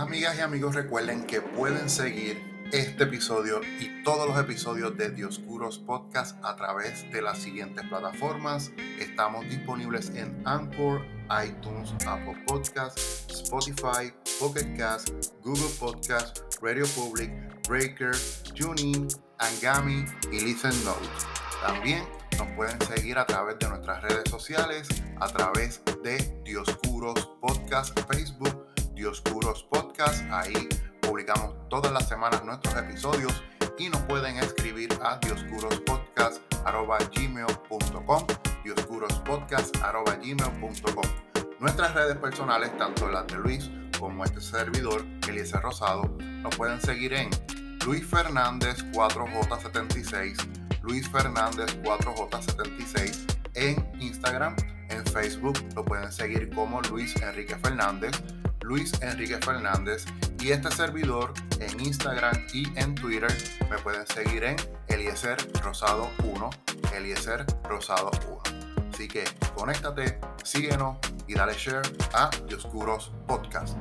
Amigas y amigos, recuerden que pueden seguir este episodio y todos los episodios de Dioscuros Podcast a través de las siguientes plataformas. Estamos disponibles en Anchor, iTunes, Apple Podcasts, Spotify, Pocket Cast, Google Podcast, Radio Public, Breaker, TuneIn, Angami y Listen Notes. También nos pueden seguir a través de nuestras redes sociales, a través de Dioscuros Podcast, Facebook, Dioscuros Podcast, ahí publicamos todas las semanas nuestros episodios y nos pueden escribir a dioscurospodcast.gmail.com dioscurospodcast.gmail.com Nuestras redes personales, tanto las de Luis como este servidor, Eliezer Rosado, nos pueden seguir en Luis Fernández 4J76, Luis Fernández 4J76 en Instagram, en Facebook lo pueden seguir como Luis Enrique Fernández, Luis Enrique Fernández y este servidor en Instagram y en Twitter me pueden seguir en Eliezer Rosado 1, Eliezer Rosado 1. Así que conéctate, síguenos y dale share a Dioscuros Podcast.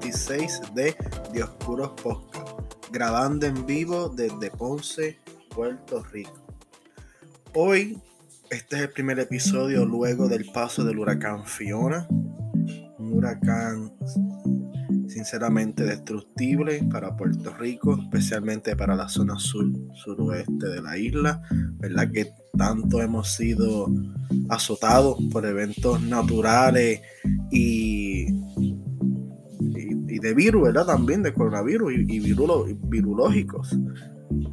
56 de Dioscuros Podcast, grabando en vivo desde Ponce, Puerto Rico. Hoy, este es el primer episodio luego del paso del huracán Fiona, un huracán sinceramente destructible para Puerto Rico, especialmente para la zona sur, suroeste de la isla, ¿verdad? Que tanto hemos sido azotados por eventos naturales y, de virus, ¿verdad? También de coronavirus y, virológicos.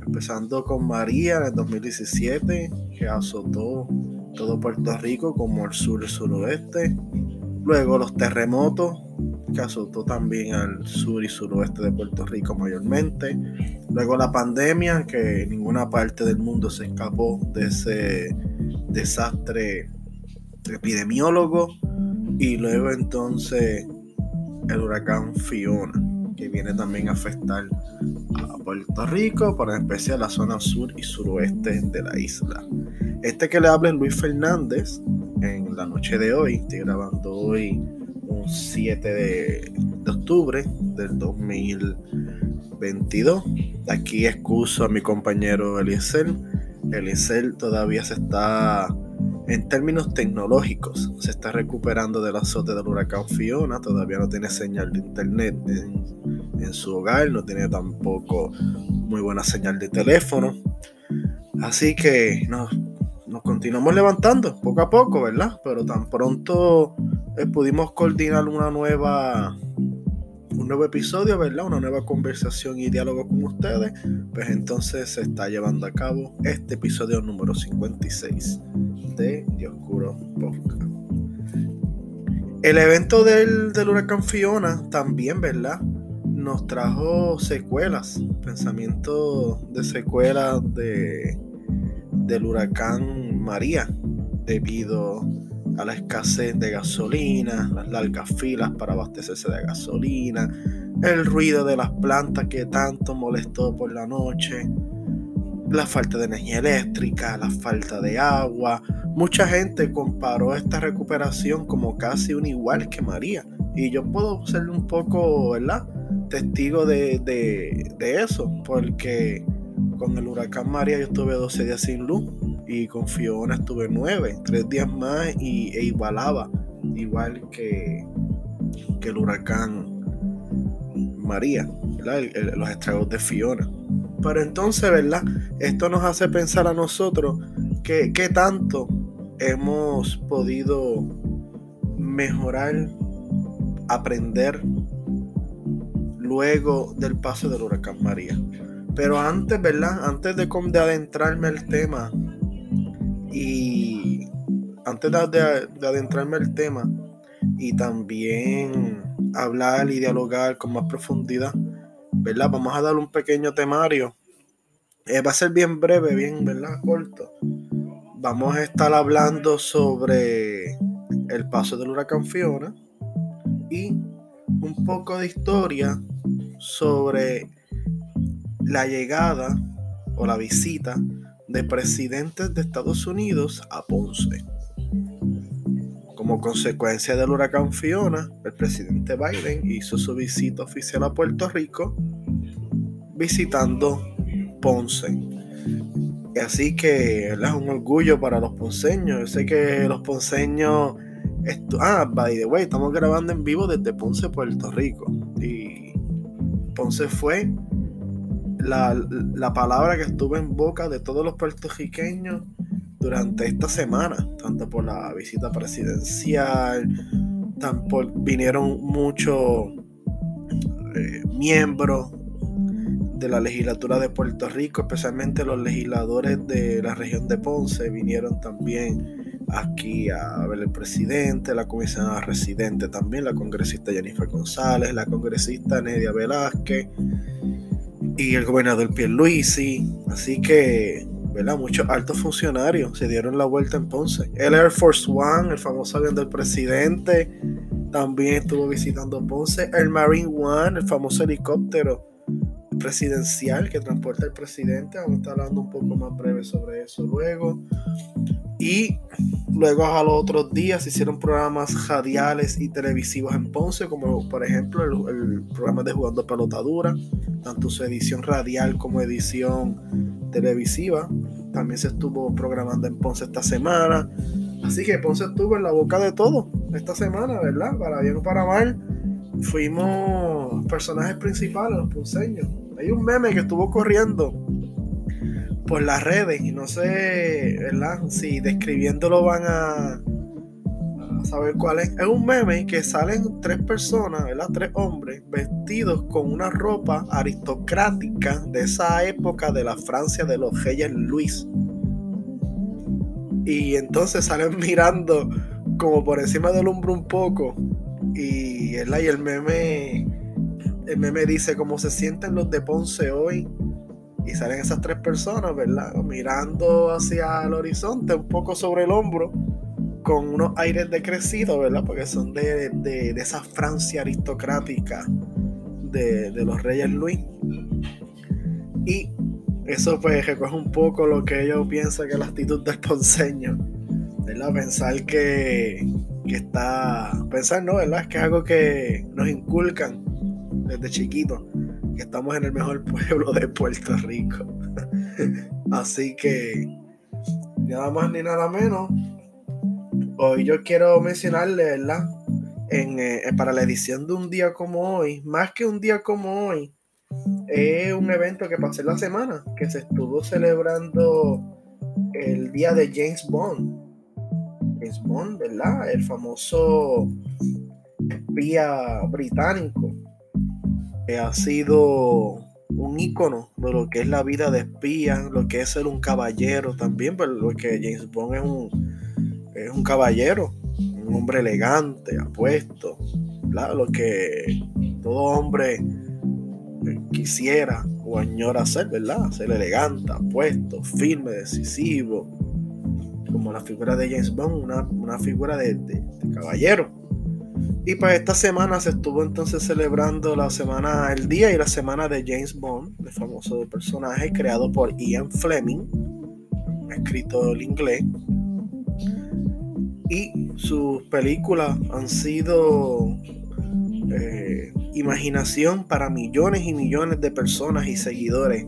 Empezando con María en el 2017, que azotó todo Puerto Rico como el sur y el suroeste. Luego los terremotos que azotó también al sur y suroeste de Puerto Rico mayormente. Luego la pandemia, que ninguna parte del mundo se escapó de ese desastre epidemiólogo. Y luego entonces el huracán Fiona, que viene también a afectar a Puerto Rico, pero en especial la zona sur y suroeste de la isla. Este que le habla es Luis Fernández en la noche de hoy. Estoy grabando hoy 7 de, octubre del 2022. Aquí excuso a mi compañero Eliezer. Eliezer todavía se está, en términos tecnológicos, se está recuperando del azote del huracán Fiona. Todavía no tiene señal de internet en, su hogar, no tiene tampoco muy buena señal de teléfono. Así que nos, nos continuamos levantando poco a poco, ¿verdad? Pero tan pronto eh, pudimos coordinar una nueva un nuevo episodio, ¿verdad? Una nueva conversación y diálogo con ustedes. Pues entonces se está llevando a cabo este episodio número 56 de Dioscuro Podcast. El evento del, del huracán Fiona también, ¿verdad? Nos trajo secuelas, pensamiento de secuelas de, del huracán María, debido a la escasez de gasolina, las largas filas para abastecerse de gasolina, el ruido de las plantas que tanto molestó por la noche, la falta de energía eléctrica, la falta de agua. Mucha gente comparó esta recuperación como casi un igual que María. Y yo puedo ser un poco, ¿verdad? Testigo de, de eso, porque con el huracán María yo estuve 12 días sin luz y con Fiona estuve nueve, tres días más y, e igualaba, igual que, que el huracán María, los estragos de Fiona. Pero entonces, ¿verdad? Esto nos hace pensar a nosotros que, qué tanto hemos podido mejorar, aprender luego del paso del huracán María. Pero antes, ¿verdad? Antes de, de adentrarme al tema y antes de, de, adentrarme al tema y también hablar y dialogar con más profundidad, ¿verdad? Vamos a dar un pequeño temario. Eh, va a ser bien breve, bien, ¿verdad? Corto. Vamos a estar hablando sobre el paso del huracán Fiona y un poco de historia sobre la llegada o la visita de presidentes de Estados Unidos a Ponce. Como consecuencia del huracán Fiona, el presidente Biden hizo su visita oficial a Puerto Rico visitando Ponce. Así que es un orgullo para los ponceños. Yo sé que los ponceños... ah, by the way, estamos grabando en vivo desde Ponce, Puerto Rico. Y Ponce fue la, palabra que estuvo en boca de todos los puertorriqueños durante esta semana, tanto por la visita presidencial, vinieron muchos eh, miembros de la legislatura de Puerto Rico, especialmente los legisladores de la región de Ponce, vinieron también aquí a ver el presidente, la comisionada residente también, la congresista Jennifer González, la congresista Nedia Velázquez y el gobernador Pierluisi. Así que, ¿verdad? Muchos altos funcionarios se dieron la vuelta en Ponce. El Air Force One, el famoso avión del presidente, también estuvo visitando Ponce. El Marine One, el famoso helicóptero presidencial que transporta el presidente. Vamos a estar hablando un poco más breve sobre eso luego. Y luego a los otros días se hicieron programas radiales y televisivos en Ponce, como por ejemplo el, programa de Jugando Pelotadura, tanto su edición radial como edición televisiva. También se estuvo programando en Ponce esta semana. Así que Ponce estuvo en la boca de todo esta semana, ¿verdad? Para bien o para mal. Fuimos personajes principales, los ponceños. Hay un meme que estuvo corriendo por las redes y no sé, ¿verdad? Si describiéndolo van a, saber cuál es. Es un meme que salen tres personas, ¿verdad? Tres hombres vestidos con una ropa aristocrática de esa época de la Francia de los reyes Luis. Y entonces salen mirando como por encima del hombro un poco. Y, y el meme el meme dice cómo se sienten los de Ponce hoy. Y salen esas tres personas, ¿verdad? Mirando hacia el horizonte, un poco sobre el hombro, con unos aires decrecidos, ¿verdad? Porque son de, de, esa Francia aristocrática de, de, los reyes Luis. Y eso pues recoge un poco lo que ellos piensan que es la actitud del ponceño, ¿verdad? Pensar que, que está... Pensar, ¿no? ¿Verdad? Es que es algo que nos inculcan desde chiquito estamos en el mejor pueblo de Puerto Rico. Así que nada más ni nada menos. Hoy yo quiero mencionarle, ¿verdad? En, eh, para la edición de un día como hoy, más que un día como hoy, es un evento que pasé la semana, que se estuvo celebrando el día de James Bond. James Bond, ¿verdad? El famoso espía británico ha sido un ícono de lo que es la vida de espía, lo que es ser un caballero también, porque pues, James Bond es un, es un caballero, un hombre elegante, apuesto, lo que todo hombre quisiera o añora ser, ¿verdad? Ser elegante, apuesto, firme, decisivo, como la figura de James Bond, una, figura de caballero. Y para esta semana se estuvo entonces celebrando la semana, el día y la semana de James Bond, el famoso personaje creado por Ian Fleming, escrito en inglés. Y sus películas han sido eh, imaginación para millones y millones de personas y seguidores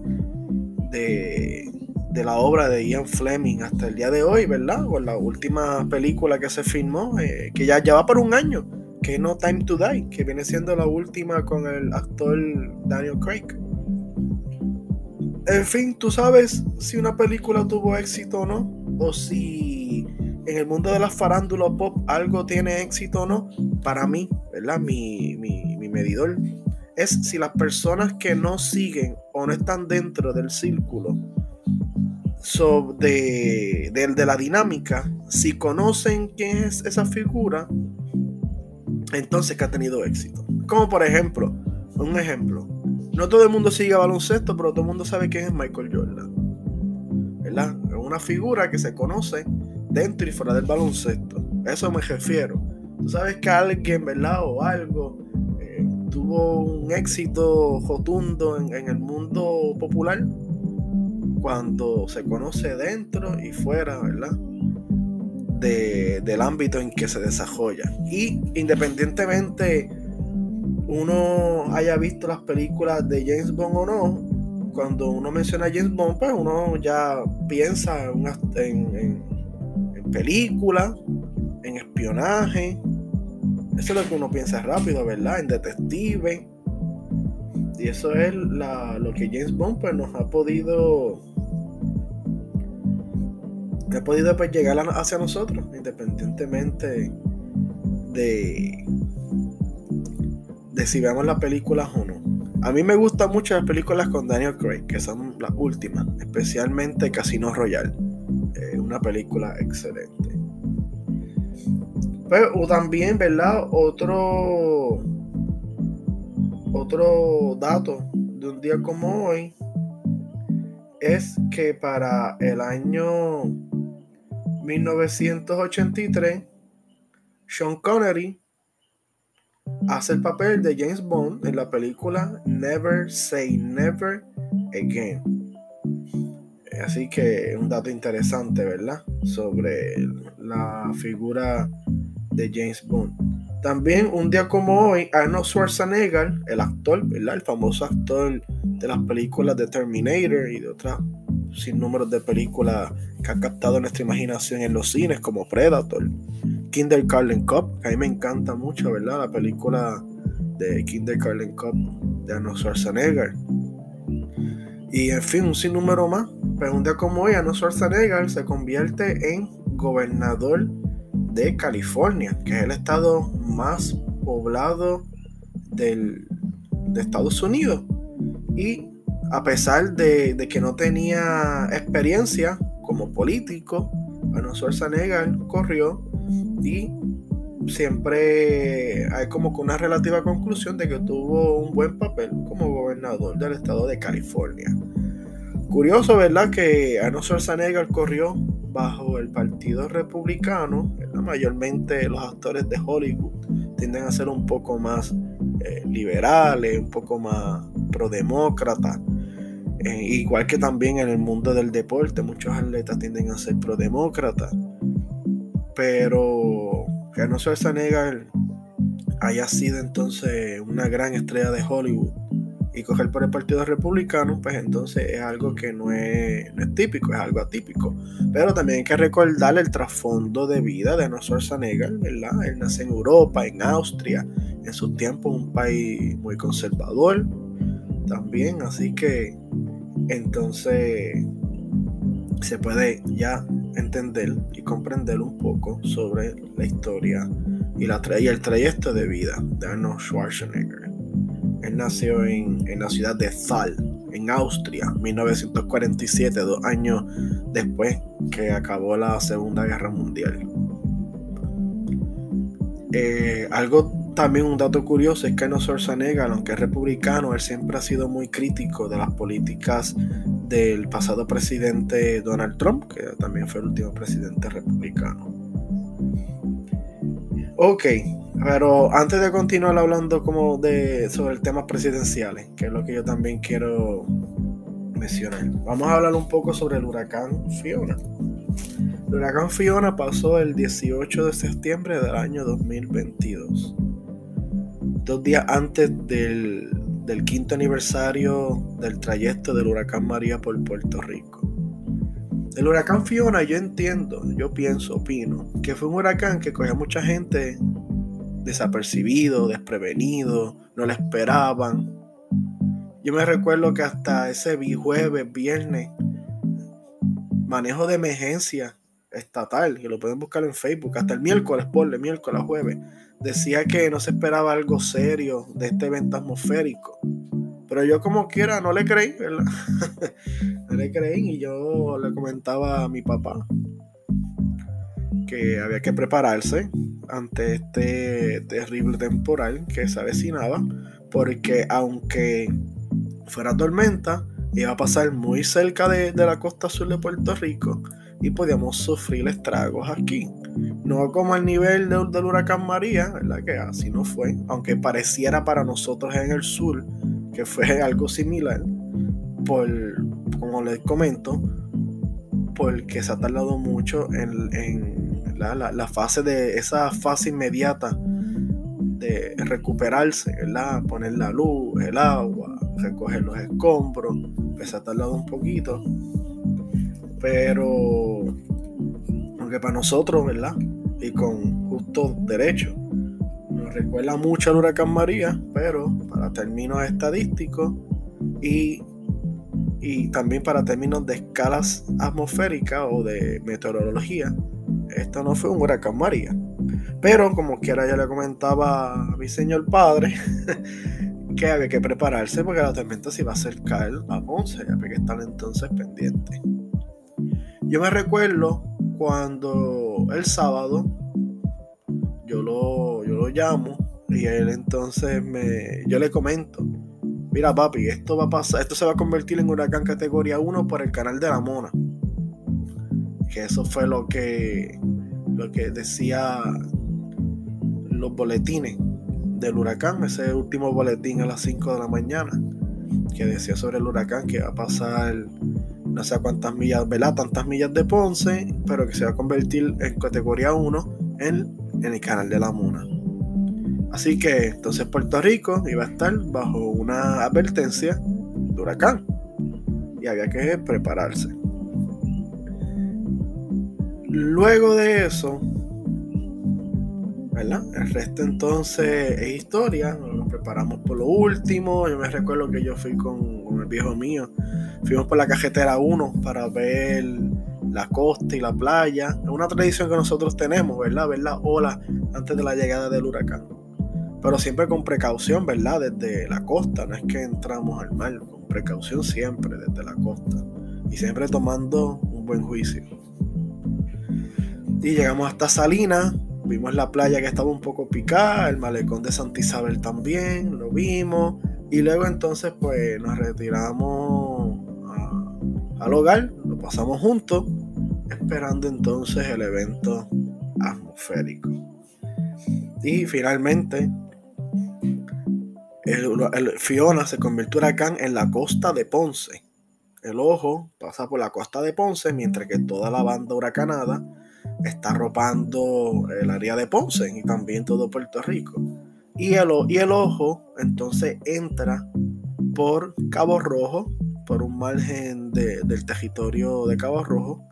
de, la obra de Ian Fleming hasta el día de hoy, ¿verdad? Con la última película que se filmó, eh, que ya, ya va por un año que No Time to Die, que viene siendo la última con el actor Daniel Craig. En fin, tú sabes si una película tuvo éxito o no, o si en el mundo de la farándula pop algo tiene éxito o no. Para mí, ¿verdad? Mi, mi, mi medidor es si las personas que no siguen o no están dentro del círculo de, de, la dinámica, si conocen quién es esa figura, entonces que ha tenido éxito. Como por ejemplo, un ejemplo, no todo el mundo sigue baloncesto, pero todo el mundo sabe quién es Michael Jordan. ¿Verdad? Es una figura que se conoce dentro y fuera del baloncesto. A eso me refiero. Tú sabes que alguien, ¿verdad? O algo eh, tuvo un éxito rotundo en, el mundo popular cuando se conoce dentro y fuera, ¿verdad? Del ámbito en que se desarrolla. Y independientemente uno haya visto las películas de James Bond o no, cuando uno menciona James Bond, pues uno ya piensa en, en, en películas, en espionaje. Eso es lo que uno piensa rápido, ¿verdad? En detective. Y eso es lo que James Bond pues, nos ha podido. Ha podido pues, llegar hacia nosotros, independientemente de, de si vemos las películas o no. A mí me gustan mucho las películas con Daniel Craig, que son las últimas, especialmente Casino Royale. una película excelente. Pues, o también, ¿verdad? Otro, otro dato de un día como hoy es que para el año 1983, Sean Connery hace el papel de James Bond en la película Never Say Never Again. Así que un dato interesante, ¿verdad? Sobre la figura de James Bond. También un día como hoy, Arnold Schwarzenegger, el actor, ¿verdad? El famoso actor de las películas de Terminator y de otras sin números de películas que ha captado nuestra imaginación en los cines, como Predator, Kindergarten Cup, que a mí me encanta mucho, ¿verdad? La película de Kindergarten Cup de Arnold Schwarzenegger. Y en fin, un sinnúmero más. Pero un día como hoy, Arnold Schwarzenegger se convierte en gobernador de California, que es el estado más poblado del, de Estados Unidos. Y a pesar de, que no tenía experiencia como político, bueno, Schwarzenegger corrió y siempre hay como que una relativa conclusión de que tuvo un buen papel como gobernador del estado de California. Curioso, ¿verdad? Que Arnold Schwarzenegger corrió bajo el Partido Republicano. Mayormente los actores de Hollywood tienden a ser un poco más eh, liberales, un poco más prodemócratas. Eh, igual que también en el mundo del deporte, muchos atletas tienden a ser prodemócratas. Pero que Arnold Schwarzenegger haya sido entonces una gran estrella de Hollywood y coger por el Partido Republicano, pues entonces es algo que no es, típico, es algo atípico. Pero también hay que recordar el trasfondo de vida de Arnold Schwarzenegger, ¿verdad? Él nace en Europa, en Austria, en su tiempo un país muy conservador también, así que entonces se puede ya entender y comprender un poco sobre la historia y, la y el trayecto de vida de Arnold Schwarzenegger. Él nació en, la ciudad de Thal, en Austria, 1947, dos años después que acabó la Segunda Guerra Mundial. Eh, algo también un dato curioso es que no Schwarzenegger, aunque es republicano, él siempre ha sido muy crítico de las políticas del pasado presidente Donald Trump, que también fue el último presidente republicano. Ok, pero antes de continuar hablando como de sobre temas presidenciales, que es lo que yo también quiero mencionar, vamos a hablar un poco sobre el huracán Fiona. El huracán Fiona pasó el 18 de septiembre del año 2022, dos días antes del, del quinto aniversario del trayecto del huracán María por Puerto Rico. El huracán Fiona, yo entiendo, yo pienso, opino, que fue un huracán que cogió a mucha gente desapercibido, desprevenido, no le esperaban. Yo me recuerdo que hasta ese jueves, viernes, manejo de emergencia estatal, que lo pueden buscar en Facebook, hasta el miércoles, por el miércoles jueves, decía que no se esperaba algo serio de este evento atmosférico. Pero yo como quiera no le creí, ¿verdad? no le creí y yo le comentaba a mi papá que había que prepararse ante este terrible temporal que se avecinaba, porque aunque fuera tormenta, iba a pasar muy cerca de, de la costa sur de Puerto Rico y podíamos sufrir estragos aquí. No como el nivel del, huracán María, ¿verdad? Que así no fue, aunque pareciera para nosotros en el sur que fue algo similar, por, como les comento, porque se ha tardado mucho en, la, fase de esa fase inmediata de recuperarse, ¿verdad? poner la luz, el agua, recoger los escombros, pues se ha tardado un poquito, pero aunque para nosotros, ¿verdad? Y con justo derecho, nos recuerda mucho al huracán María, pero para términos estadísticos y y también para términos de escalas atmosféricas o de meteorología, esto no fue un huracán María. Pero como quiera ya le comentaba a mi señor padre que había que prepararse porque la tormenta se iba a acercar a Ponce, había que estar entonces pendiente. Yo me recuerdo cuando el sábado yo lo, yo lo llamo y él entonces me, yo le comento mira papi, esto va a pasar, esto se va a convertir en huracán categoría 1 por el canal de la Mona. Que eso fue lo que, lo que decía los boletines del huracán, ese último boletín a las 5 de la mañana, que decía sobre el huracán que va a pasar no sé cuántas millas, ¿verdad? Tantas millas de Ponce, pero que se va a convertir en categoría 1 en, en el canal de la Mona. Así que entonces Puerto Rico iba a estar bajo una advertencia de huracán y había que prepararse. Luego de eso, ¿verdad? El resto entonces es historia, nos preparamos por lo último. Yo me recuerdo que yo fui con el viejo mío, fuimos por la cajetera 1 para ver la costa y la playa. Es una tradición que nosotros tenemos, ¿verdad? Ver la ola antes de la llegada del huracán pero siempre con precaución, ¿verdad? Desde la costa, no es que entramos al mar, con precaución siempre desde la costa y siempre tomando un buen juicio. Y llegamos hasta Salinas, vimos la playa que estaba un poco picada, el malecón de Santa Isabel también, lo vimos, y luego entonces pues nos retiramos al hogar, lo pasamos juntos, esperando entonces el evento atmosférico. Y finalmente el, Fiona se convirtió en huracán en la costa de Ponce. El ojo pasa por la costa de Ponce, mientras que toda la banda huracanada está arropando el área de Ponce y también todo Puerto Rico. Y el, ojo entonces entra por Cabo Rojo, por un margen del territorio de Cabo Rojo,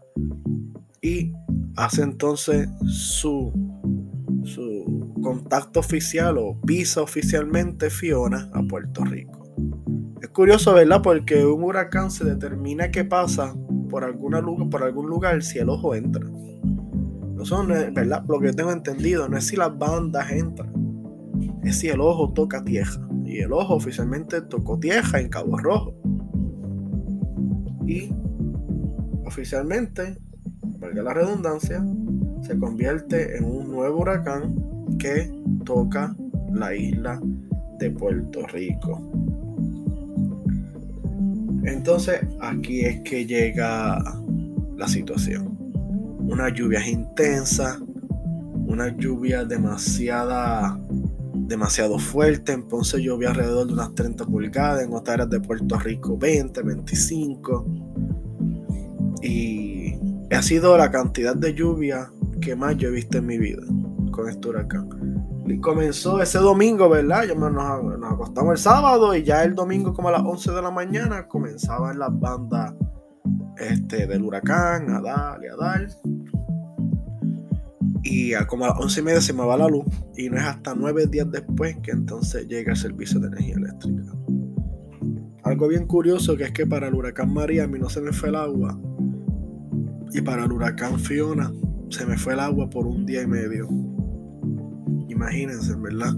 y hace entonces su, contacto oficial o pisa oficialmente Fiona a Puerto Rico. Es curioso, ¿verdad? Porque un huracán se determina que pasa por, alguna, por algún lugar si el ojo entra. No son, ¿verdad? Lo que yo tengo entendido, no es si las bandas entran, es si el ojo toca tierra. Y el ojo oficialmente tocó tierra en Cabo Rojo. Y oficialmente, valga la redundancia, se convierte en un nuevo huracán que toca la isla de Puerto Rico. Entonces aquí es que llega la situación. Una lluvia intensa, una lluvia demasiada, demasiado fuerte. En Ponce llovió alrededor de unas 30 pulgadas, en otras áreas de Puerto Rico 20, 25. Y ha sido la cantidad de lluvia que más yo he visto en mi vida con este huracán. Y comenzó ese domingo, ¿verdad? Yo nos, nos, acostamos el sábado y ya el domingo como a las 11 de la mañana comenzaban las bandas este, del huracán a dar y a dar. Y como a las 11 y media se me va la luz y no es hasta 9 días después que entonces llega el servicio de energía eléctrica. Algo bien curioso que es que para el huracán María a mí no se me fue el agua Y para el huracán Fiona se me fue el agua por un día y medio. Imagínense, ¿verdad?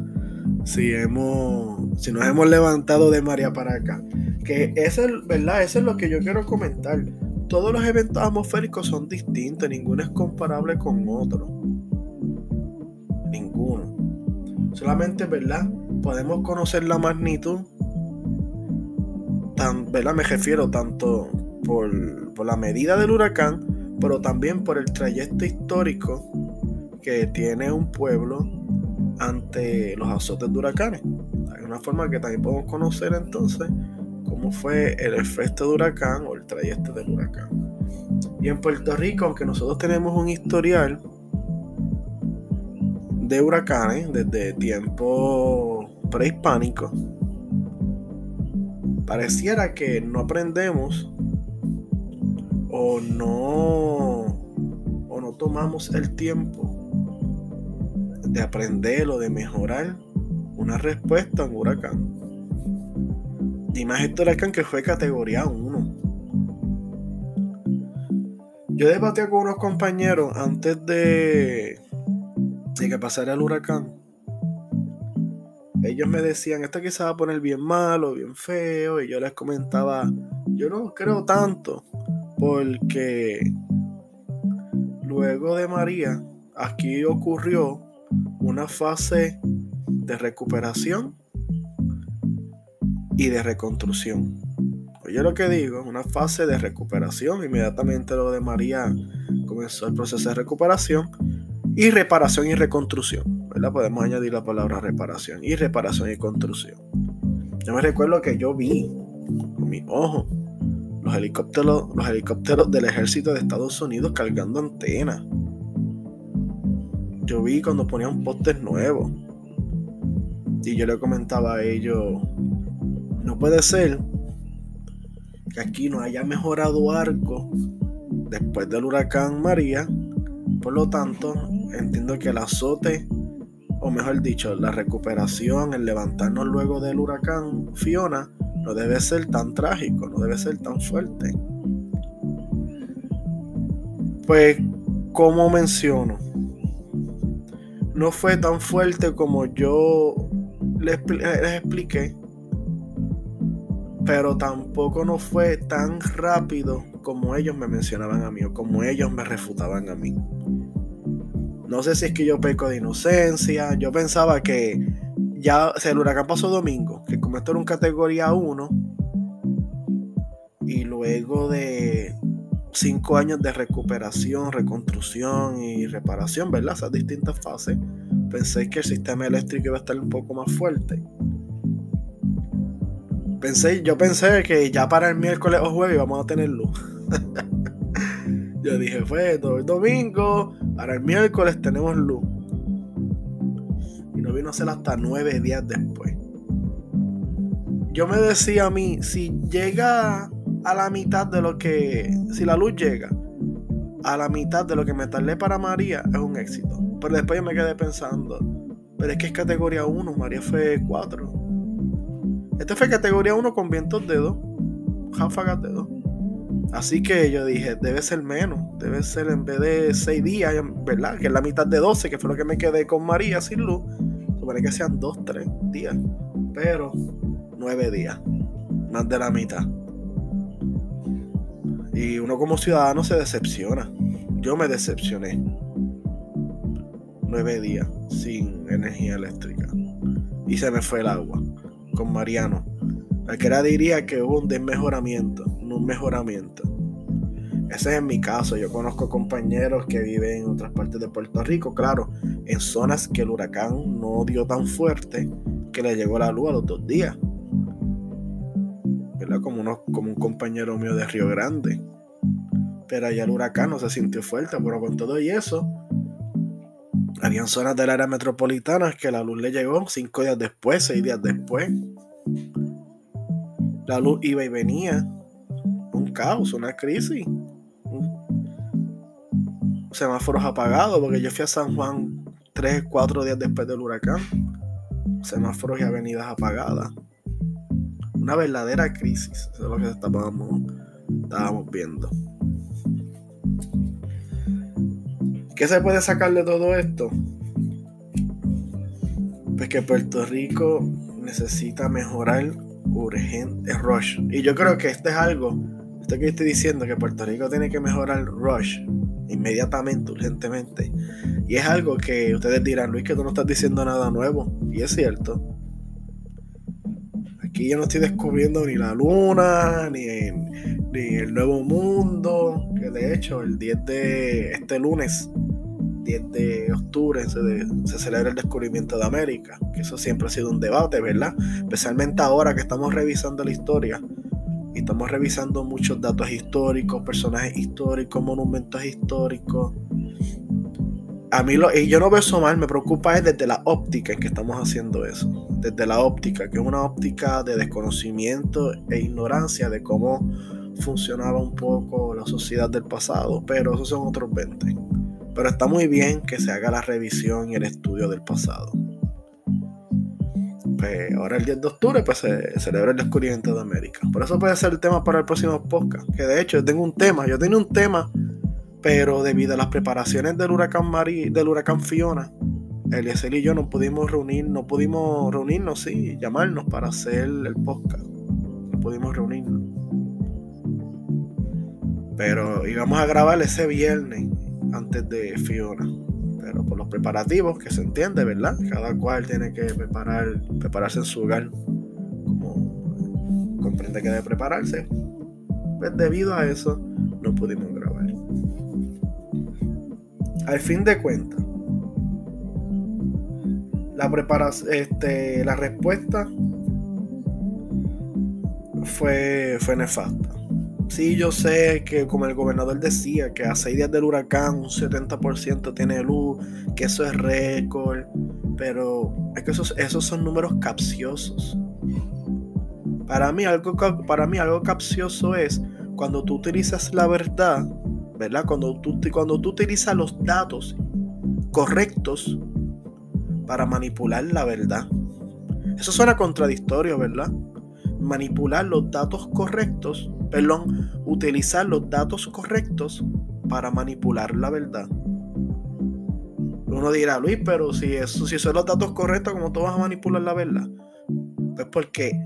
Si hemos, si nos hemos levantado de María para acá. Que es, ¿verdad? Eso es lo que yo quiero comentar. Todos los eventos atmosféricos son distintos, ninguno es comparable con otro. Solamente, ¿verdad? Podemos conocer la magnitud. Tan, ¿verdad? Me refiero tanto por, por la medida del huracán, pero también por el trayecto histórico que tiene un pueblo ante los azotes de huracanes. Hay una forma que también podemos conocer entonces cómo fue el efecto de huracán o el trayecto del huracán. Y en Puerto Rico, aunque nosotros tenemos un historial de huracanes desde tiempo prehispánico, pareciera que no aprendemos o no o no tomamos el tiempo de aprender o de mejorar una respuesta a un huracán. Y más este huracán que fue categoría 1. Yo debatía con unos compañeros antes de, de que pasara el huracán. Ellos me decían, esto quizá va a poner bien malo, bien feo, y yo les comentaba, yo no creo tanto, porque luego de María, aquí ocurrió una fase de recuperación y de reconstrucción. Oye lo que digo, una fase de recuperación. Inmediatamente lo de María comenzó el proceso de recuperación y reparación y reconstrucción. ¿verdad? Podemos añadir la palabra reparación y reparación y construcción. Yo me recuerdo que yo vi con mi ojo los helicópteros, los helicópteros del ejército de Estados Unidos cargando antenas. Yo vi cuando ponían postes nuevos. Y yo le comentaba a ellos, no puede ser que aquí no haya mejorado arco después del huracán María. Por lo tanto, entiendo que el azote, o mejor dicho, la recuperación, el levantarnos luego del huracán Fiona, no debe ser tan trágico, no debe ser tan fuerte. Pues, como menciono, no fue tan fuerte como yo les, expliqué, pero tampoco no fue tan rápido como ellos me mencionaban a mí o como ellos me refutaban a mí. No sé si es que yo peco de inocencia, yo pensaba que ya, el huracán pasó domingo, que como esto era un categoría 1, y luego de cinco años de recuperación, reconstrucción y reparación, ¿verdad? Esas distintas fases, pensé que el sistema eléctrico iba a estar un poco más fuerte. Pensé, yo pensé que ya para el miércoles o jueves vamos a tener luz. yo dije, fue todo el domingo, para el miércoles tenemos luz no vino a ser hasta nueve días después. Yo me decía a mí, si llega a la mitad de lo que, si la luz llega a la mitad de lo que me tardé para María, es un éxito. Pero después yo me quedé pensando, pero es que es categoría 1, María fue 4. Este fue categoría 1 con vientos de 2, ráfagas de 2. Así que yo dije, debe ser menos, debe ser en vez de 6 días, ¿verdad? Que es la mitad de 12, que fue lo que me quedé con María sin luz supone que sean dos, tres días, pero nueve días, más de la mitad. Y uno como ciudadano se decepciona. Yo me decepcioné. Nueve días sin energía eléctrica. Y se me fue el agua. Con Mariano. Cualquiera diría que hubo un desmejoramiento, un mejoramiento. Ese es mi caso. Yo conozco compañeros que viven en otras partes de Puerto Rico, claro, en zonas que el huracán no dio tan fuerte que le llegó la luz a los dos días. ¿Verdad? Como, uno, como un compañero mío de Río Grande. Pero allá el huracán no se sintió fuerte, pero con todo y eso, habían zonas del área metropolitana que la luz le llegó cinco días después, seis días después. La luz iba y venía. Caos, una crisis semáforos apagados, porque yo fui a San Juan tres, cuatro días después del huracán. Semáforos y avenidas apagadas. Una verdadera crisis. Eso es lo que estábamos, estábamos viendo. qué se puede sacar de todo esto? Pues que Puerto Rico necesita mejorar urgente Rush. Y yo creo que esto es algo, que estoy diciendo, que Puerto Rico tiene que mejorar Rush inmediatamente, urgentemente. Y es algo que ustedes dirán, Luis, que tú no estás diciendo nada nuevo. Y es cierto. Aquí yo no estoy descubriendo ni la luna, ni, ni el nuevo mundo. Que de hecho, el 10 de este lunes 10 de octubre se, celebra el descubrimiento de América, que eso siempre ha sido un debate, ¿verdad? Especialmente ahora que estamos revisando la historia estamos revisando muchos datos históricos, personajes históricos, monumentos históricos. A mí lo, y yo no veo eso mal, me preocupa es desde la óptica en que estamos haciendo eso. Desde la óptica, que es una óptica de desconocimiento e ignorancia de cómo funcionaba un poco la sociedad del pasado, pero esos son otros 20. Pero está muy bien que se haga la revisión y el estudio del pasado. Pues ahora el 10 de octubre pues, se celebra el descubrimiento de América. Por eso puede ser el tema para el próximo podcast. Que de hecho yo tengo un tema, yo tengo un tema, pero debido a las preparaciones del huracán Mari, del huracán Fiona, Eliezer y yo no pudimos reunir, no pudimos reunirnos, sí, llamarnos para hacer el podcast. No pudimos reunirnos. Pero íbamos a grabar ese viernes antes de Fiona. Pero por los preparativos, que se entiende, ¿verdad? Cada cual tiene que preparar, prepararse en su hogar como comprende que debe prepararse. Pues debido a eso, no pudimos grabar. Al fin de cuentas, la preparación, este, la respuesta fue, fue nefasta. Sí, yo sé que como el gobernador decía que a seis días del huracán un 70% tiene luz, que eso es récord, pero es que esos, esos son números capciosos. Para mí, algo, para mí algo capcioso es cuando tú utilizas la verdad, ¿verdad? Cuando tú, cuando tú utilizas los datos correctos para manipular la verdad. Eso suena contradictorio, ¿verdad? Manipular los datos correctos perdón, utilizar los datos correctos para manipular la verdad. Uno dirá, Luis, pero si, eso, si son los datos correctos, ¿cómo tú vas a manipular la verdad? Pues porque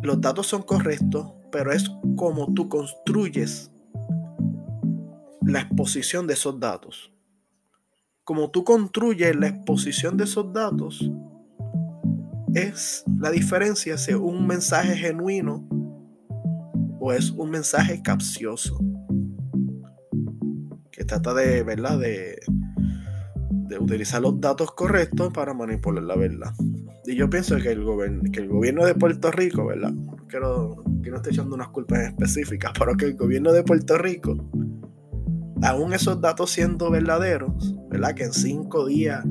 los datos son correctos, pero es como tú construyes la exposición de esos datos. Como tú construyes la exposición de esos datos, es la diferencia si un mensaje genuino o es un mensaje capcioso que trata de, ¿verdad? De, utilizar los datos correctos para manipular la verdad. Y yo pienso que el, que el gobierno de Puerto Rico, ¿verdad? Quiero que no esté echando unas culpas específicas, pero que el gobierno de Puerto Rico, aún esos datos siendo verdaderos, ¿verdad? Que en cinco días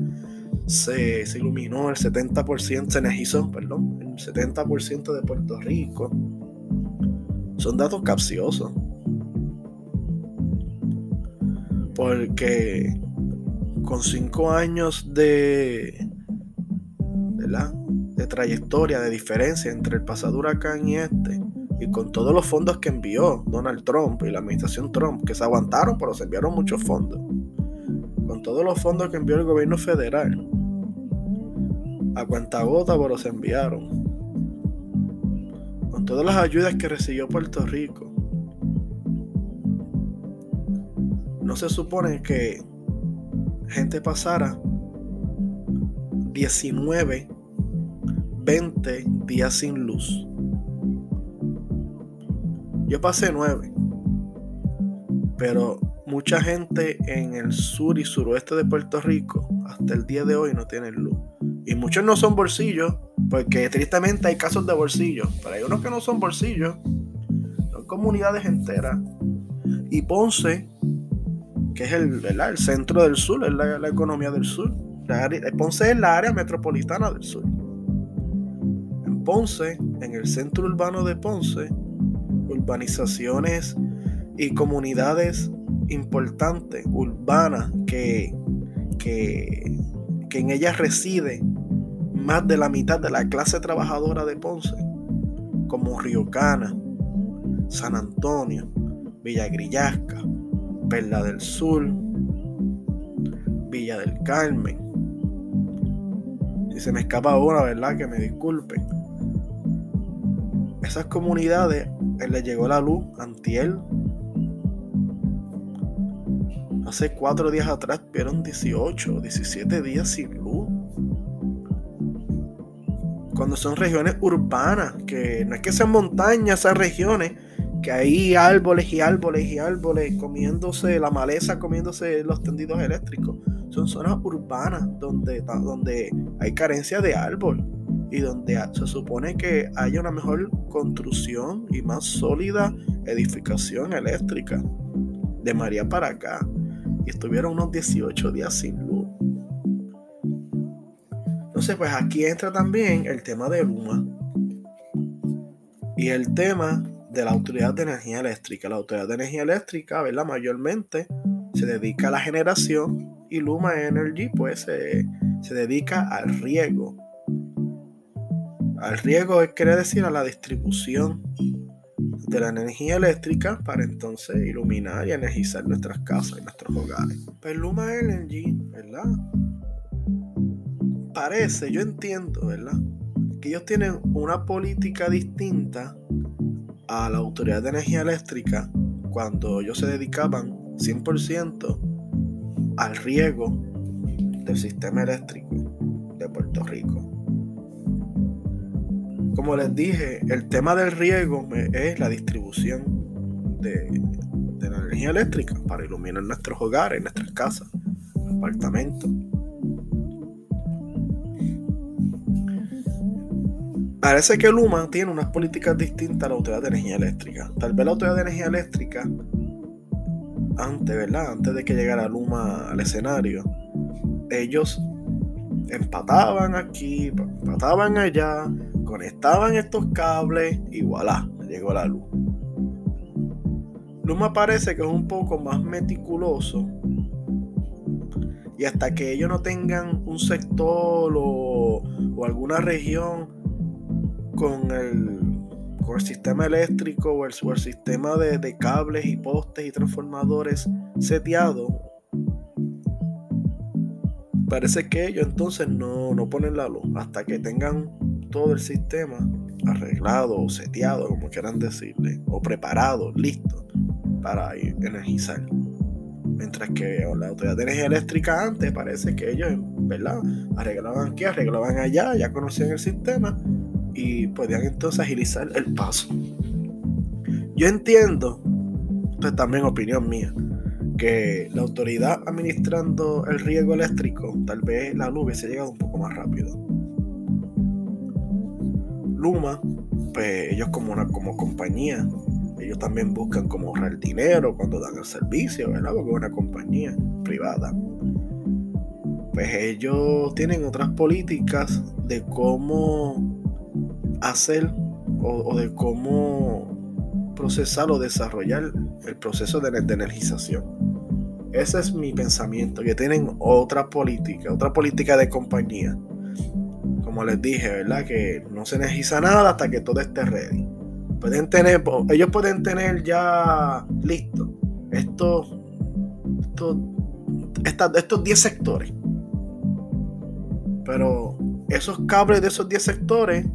se, se iluminó el 70%, se energizó, perdón, el 70% de Puerto Rico son datos capciosos. Porque con cinco años de, de trayectoria, de diferencia entre el pasado huracán y este, y con todos los fondos que envió Donald Trump y la administración Trump, que se aguantaron, pero se enviaron muchos fondos, con todos los fondos que envió el gobierno federal, a cuenta gota, pero se enviaron todas las ayudas que recibió Puerto Rico, no se supone que gente pasara 19, 20 días sin luz. Yo pasé 9, pero mucha gente en el sur y suroeste de Puerto Rico hasta el día de hoy no tienen luz. Y muchos no son bolsillos, porque tristemente hay casos de bolsillos, pero hay unos que no son bolsillos, son comunidades enteras. Y Ponce, que es el, el centro del sur, es la, economía del sur. Ponce es la área metropolitana del sur. En Ponce, en el centro urbano de Ponce, urbanizaciones y comunidades importantes, urbanas, que, que, que en ellas reside más de la mitad de la clase trabajadora de Ponce, como Río Cana, San Antonio, Villa Grillasca, Perla del Sur, Villa del Carmen. Si se me escapa una, ¿verdad? Que me disculpen. Esas comunidades, él le llegó la luz antiel. Hace cuatro días atrás vieron 18, 17 días sin luz. Cuando son regiones urbanas, que no es que sean montañas esas regiones, que hay árboles y árboles y árboles comiéndose la maleza, comiéndose los tendidos eléctricos. Son zonas urbanas donde, donde hay carencia de árbol y donde se supone que haya una mejor construcción y más sólida edificación eléctrica. De María para acá. Y estuvieron unos 18 días sin. Entonces, pues aquí entra también el tema de Luma. Y el tema de la Autoridad de Energía Eléctrica. La Autoridad de Energía Eléctrica, ¿verdad? Mayormente se dedica a la generación y Luma Energy pues se, dedica al riego. Al riego quiere decir a la distribución de la energía eléctrica para entonces iluminar y energizar nuestras casas y nuestros hogares. Pues Luma Energy, ¿verdad? Parece, yo entiendo, ¿verdad? Que ellos tienen una política distinta a la Autoridad de Energía Eléctrica cuando ellos se dedicaban 100% al riego del sistema eléctrico de Puerto Rico. Como les dije, el tema del riego es la distribución de, de la energía eléctrica para iluminar nuestros hogares, nuestras casas, apartamentos. Parece que Luma tiene unas políticas distintas a la Autoridad de Energía Eléctrica. Tal vez la Autoridad de Energía Eléctrica, antes, ¿verdad? Antes de que llegara Luma al escenario, ellos empataban aquí, empataban allá, conectaban estos cables y voilà, llegó la luz. Luma parece que es un poco más meticuloso y hasta que ellos no tengan un sector o, o alguna región con el, con el sistema eléctrico o el, sistema de, cables y postes y transformadores seteado, parece que ellos entonces no, no ponen la luz hasta que tengan todo el sistema arreglado o seteado, como quieran decirle, o preparado, listo para energizar. Mientras que la Autoridad de Energía Eléctrica antes parece que ellos, ¿verdad? Arreglaban aquí, arreglaban allá, ya conocían el sistema y podían entonces agilizar el paso. Yo entiendo, esto es también opinión mía, que la autoridad administrando el riego eléctrico, tal vez la luz hubiese llegado un poco más rápido. Luma, pues ellos como una como compañía, ellos también buscan como ahorrar dinero cuando dan el servicio, ¿verdad? Porque es una compañía privada. Pues ellos tienen otras políticas de cómo hacer o, de cómo procesar o desarrollar el proceso de, de energización. Ese es mi pensamiento, que tienen otra política, otra política de compañía. Como les dije, ¿verdad? Que no se energiza nada hasta que todo esté ready. Pueden tener, ellos pueden tener ya listo estos, estos, estos 10 sectores. Pero esos cables de esos 10 sectores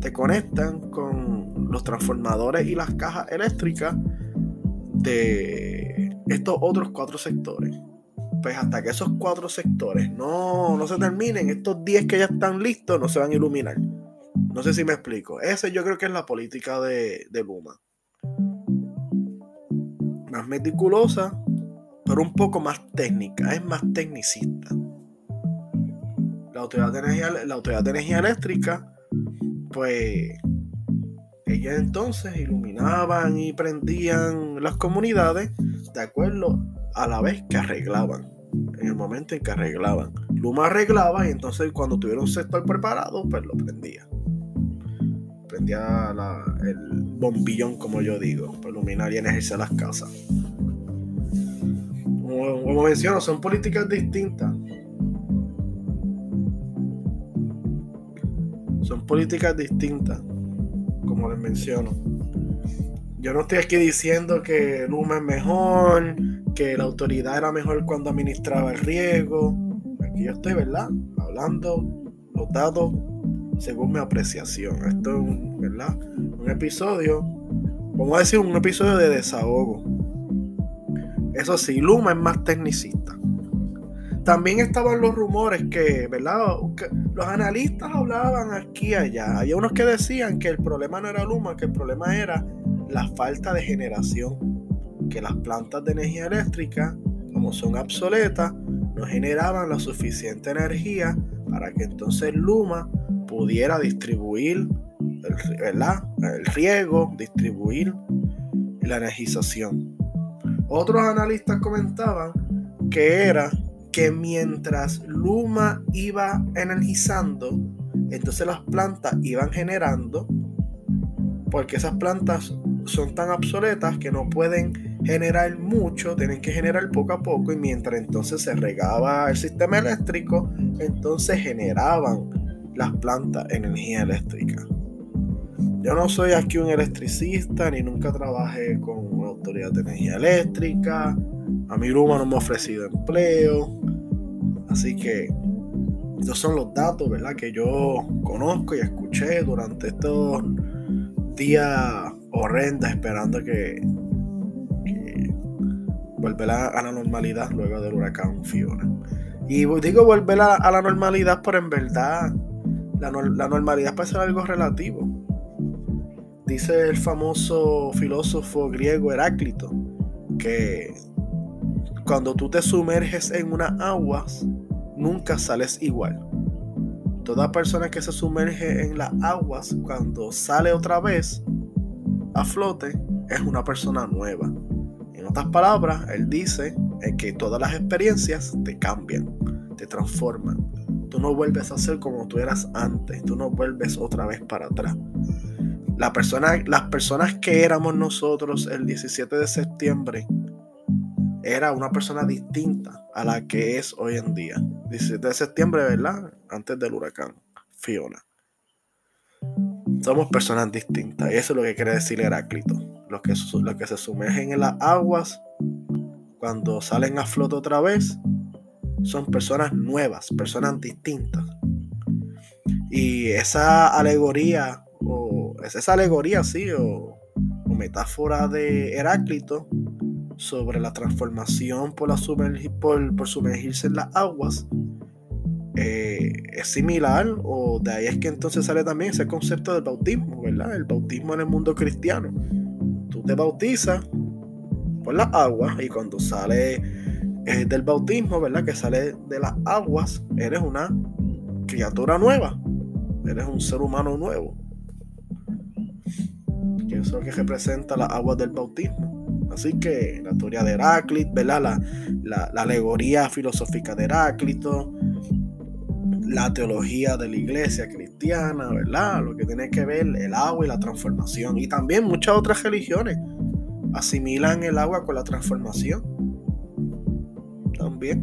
te conectan con los transformadores y las cajas eléctricas de estos otros cuatro sectores. Pues hasta que esos cuatro sectores no, no se terminen, estos 10 que ya están listos no se van a iluminar. No sé si me explico. Ese yo creo que es la política de, de Luma. Más meticulosa, pero un poco más técnica, es más tecnicista. La autoridad de energía, la autoridad de energía eléctrica pues ellos entonces iluminaban y prendían las comunidades de acuerdo a la vez que arreglaban. En el momento en que arreglaban. Luma arreglaba y entonces cuando tuviera un sector preparado, pues lo prendía. Prendía el bombillón, como yo digo, para iluminar y energizar las casas. como menciono, son políticas distintas. Son políticas distintas, como les menciono. Yo no estoy aquí diciendo que Luma es mejor, que la autoridad era mejor cuando administraba el riego. Aquí yo estoy, ¿verdad? Hablando los datos según mi apreciación. Esto es un, ¿verdad? Un episodio, vamos a decir, un episodio de desahogo. Eso sí, Luma es más tecnicista. También estaban los rumores que, ¿verdad? los analistas hablaban aquí y allá. Hay unos que decían que el problema no era Luma, que el problema era la falta de generación. Que las plantas de energía eléctrica, como son obsoletas, no generaban la suficiente energía para que entonces Luma pudiera distribuir el, el riego, distribuir la energización. Otros analistas comentaban que era que mientras Luma iba energizando, entonces las plantas iban generando, porque esas plantas son tan obsoletas que no pueden generar mucho, tienen que generar poco a poco, y mientras entonces se regaba el sistema eléctrico, entonces generaban las plantas energía eléctrica. Yo no soy aquí un electricista, ni nunca trabajé con una autoridad de energía eléctrica. A mi Luma no me ha ofrecido empleo. Así que estos son los datos, ¿verdad? Que yo conozco y escuché durante estos días horrendos esperando que, que volver a, la normalidad luego del huracán Fiona. Y digo volver a, la normalidad, pero en verdad la, la normalidad puede ser algo relativo. Dice el famoso filósofo griego Heráclito que cuando tú te sumerges en unas aguas, nunca sales igual. Toda persona que se sumerge en las aguas, cuando sale otra vez a flote, es una persona nueva. En otras palabras, él dice que todas las experiencias te cambian, te transforman. Tú no vuelves a ser como tú eras antes, tú no vuelves otra vez para atrás. La persona, las personas que éramos nosotros el 17 de septiembre era una persona distinta a la que es hoy en día. 17 de septiembre, ¿verdad? Antes del huracán Fiona. Somos personas distintas. Y eso es lo que quiere decir Heráclito. Los que, que se sumergen en las aguas, cuando salen a flote otra vez, son personas nuevas, personas distintas. Y esa alegoría, o esa alegoría, sí, o metáfora de Heráclito, sobre la transformación por, la por, sumergirse en las aguas eh, es similar o de ahí es que entonces sale también ese concepto del bautismo, ¿verdad? El bautismo en el mundo cristiano. Tú te bautizas por las aguas y cuando sale eh, del bautismo, ¿verdad? Que sale de las aguas, eres una criatura nueva, eres un ser humano nuevo. Eso es lo que representa las aguas del bautismo. Así que la teoría de Heráclito, ¿verdad? La, alegoría filosófica de Heráclito, la teología de la iglesia cristiana, ¿verdad? Lo que tiene que ver el agua y la transformación. Y también muchas otras religiones asimilan el agua con la transformación. También.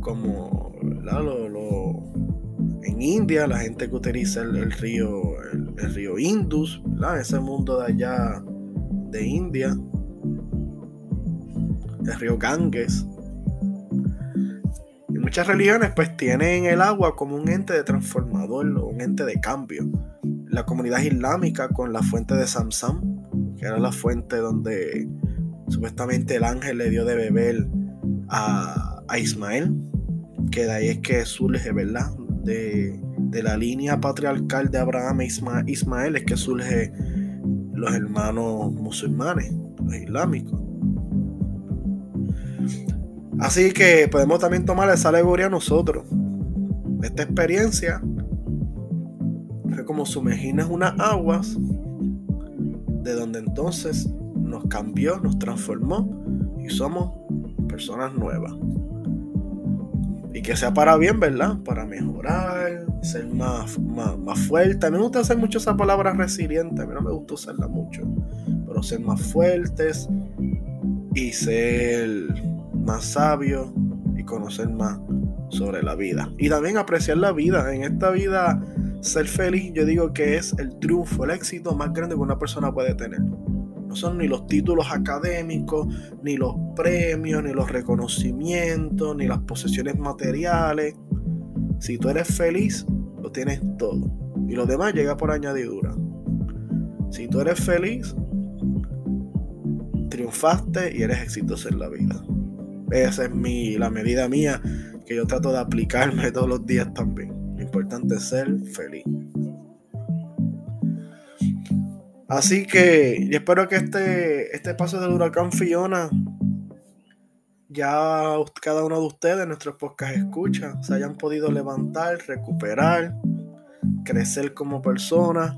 Como en India, la gente que utiliza el, río, el, el, río Indus, ¿verdad? Ese mundo de allá de India, el río Ganges. Y muchas religiones pues tienen el agua como un ente de transformador un ente de cambio. La comunidad islámica con la fuente de Samsam, que era la fuente donde supuestamente el ángel le dio de beber a, Ismael, que de ahí es que surge, ¿verdad? De, de la línea patriarcal de Abraham e Ismael es que surge los hermanos musulmanes, los islámicos. Así que podemos también tomar esa alegoría nosotros. Esta experiencia fue como sumergirnos unas aguas de donde entonces nos cambió, nos transformó y somos personas nuevas y que sea para bien, ¿verdad? Para mejorar, ser más, más, fuerte. A mí me gusta hacer mucho esa palabra resiliente, a mí no me gusta usarla mucho, pero ser más fuertes y ser más sabios y conocer más sobre la vida. Y también apreciar la vida. En esta vida, ser feliz, yo digo que es el triunfo, el éxito más grande que una persona puede tener. No son ni los títulos académicos, ni los premios, ni los reconocimientos, ni las posesiones materiales. Si tú eres feliz, lo tienes todo. Y lo demás llega por añadidura. Si tú eres feliz, triunfaste y eres exitoso en la vida. Esa es mi, la medida mía que yo trato de aplicarme todos los días también. Lo importante es ser feliz. Así que yo espero que este, este paso del huracán Fiona, ya cada uno de ustedes, nuestros podcast escucha, se hayan podido levantar, recuperar, crecer como personas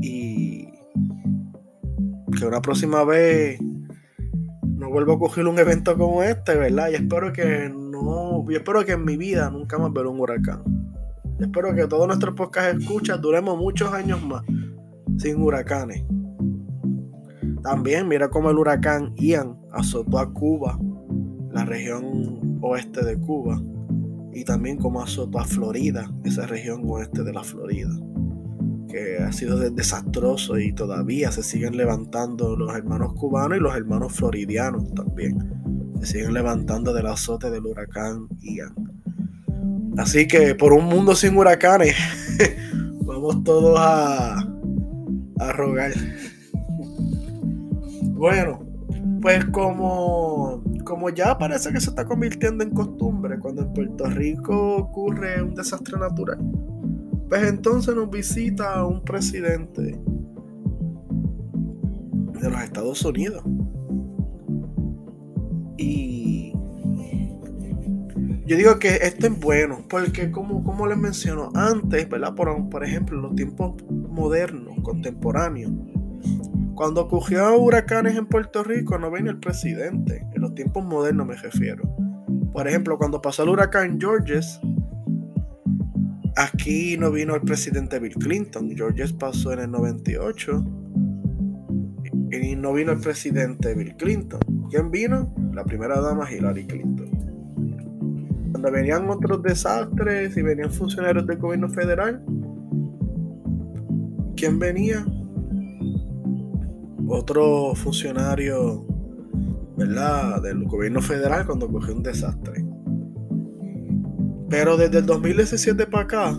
y que una próxima vez no vuelva a coger un evento como este, ¿verdad? Y espero que no, yo espero que en mi vida nunca más ver un huracán. espero que todos nuestros podcast escuchas duremos muchos años más sin huracanes. También mira cómo el huracán Ian azotó a Cuba, la región oeste de Cuba, y también cómo azotó a Florida, esa región oeste de la Florida, que ha sido desastroso y todavía se siguen levantando los hermanos cubanos y los hermanos floridianos también. Se siguen levantando del azote del huracán Ian. Así que por un mundo sin huracanes, vamos todos a, a rogar. Bueno, pues como, como ya parece que se está convirtiendo en costumbre cuando en Puerto Rico ocurre un desastre natural, pues entonces nos visita un presidente de los Estados Unidos. Y yo digo que esto es bueno, porque como, como les menciono antes, ¿verdad? Por, ejemplo, en los tiempos modernos, contemporáneos, cuando ocurrió huracanes en Puerto Rico no venía el presidente, en los tiempos modernos me refiero. Por ejemplo, cuando pasó el huracán Georges, aquí no vino el presidente Bill Clinton. Georges pasó en el 98 y no vino el presidente Bill Clinton. ¿Quién vino? La primera dama Hillary Clinton. Cuando venían otros desastres y venían funcionarios del gobierno federal, ¿quién venía? otro funcionario, ¿verdad?, del gobierno federal cuando cogió un desastre. Pero desde el 2017 para acá,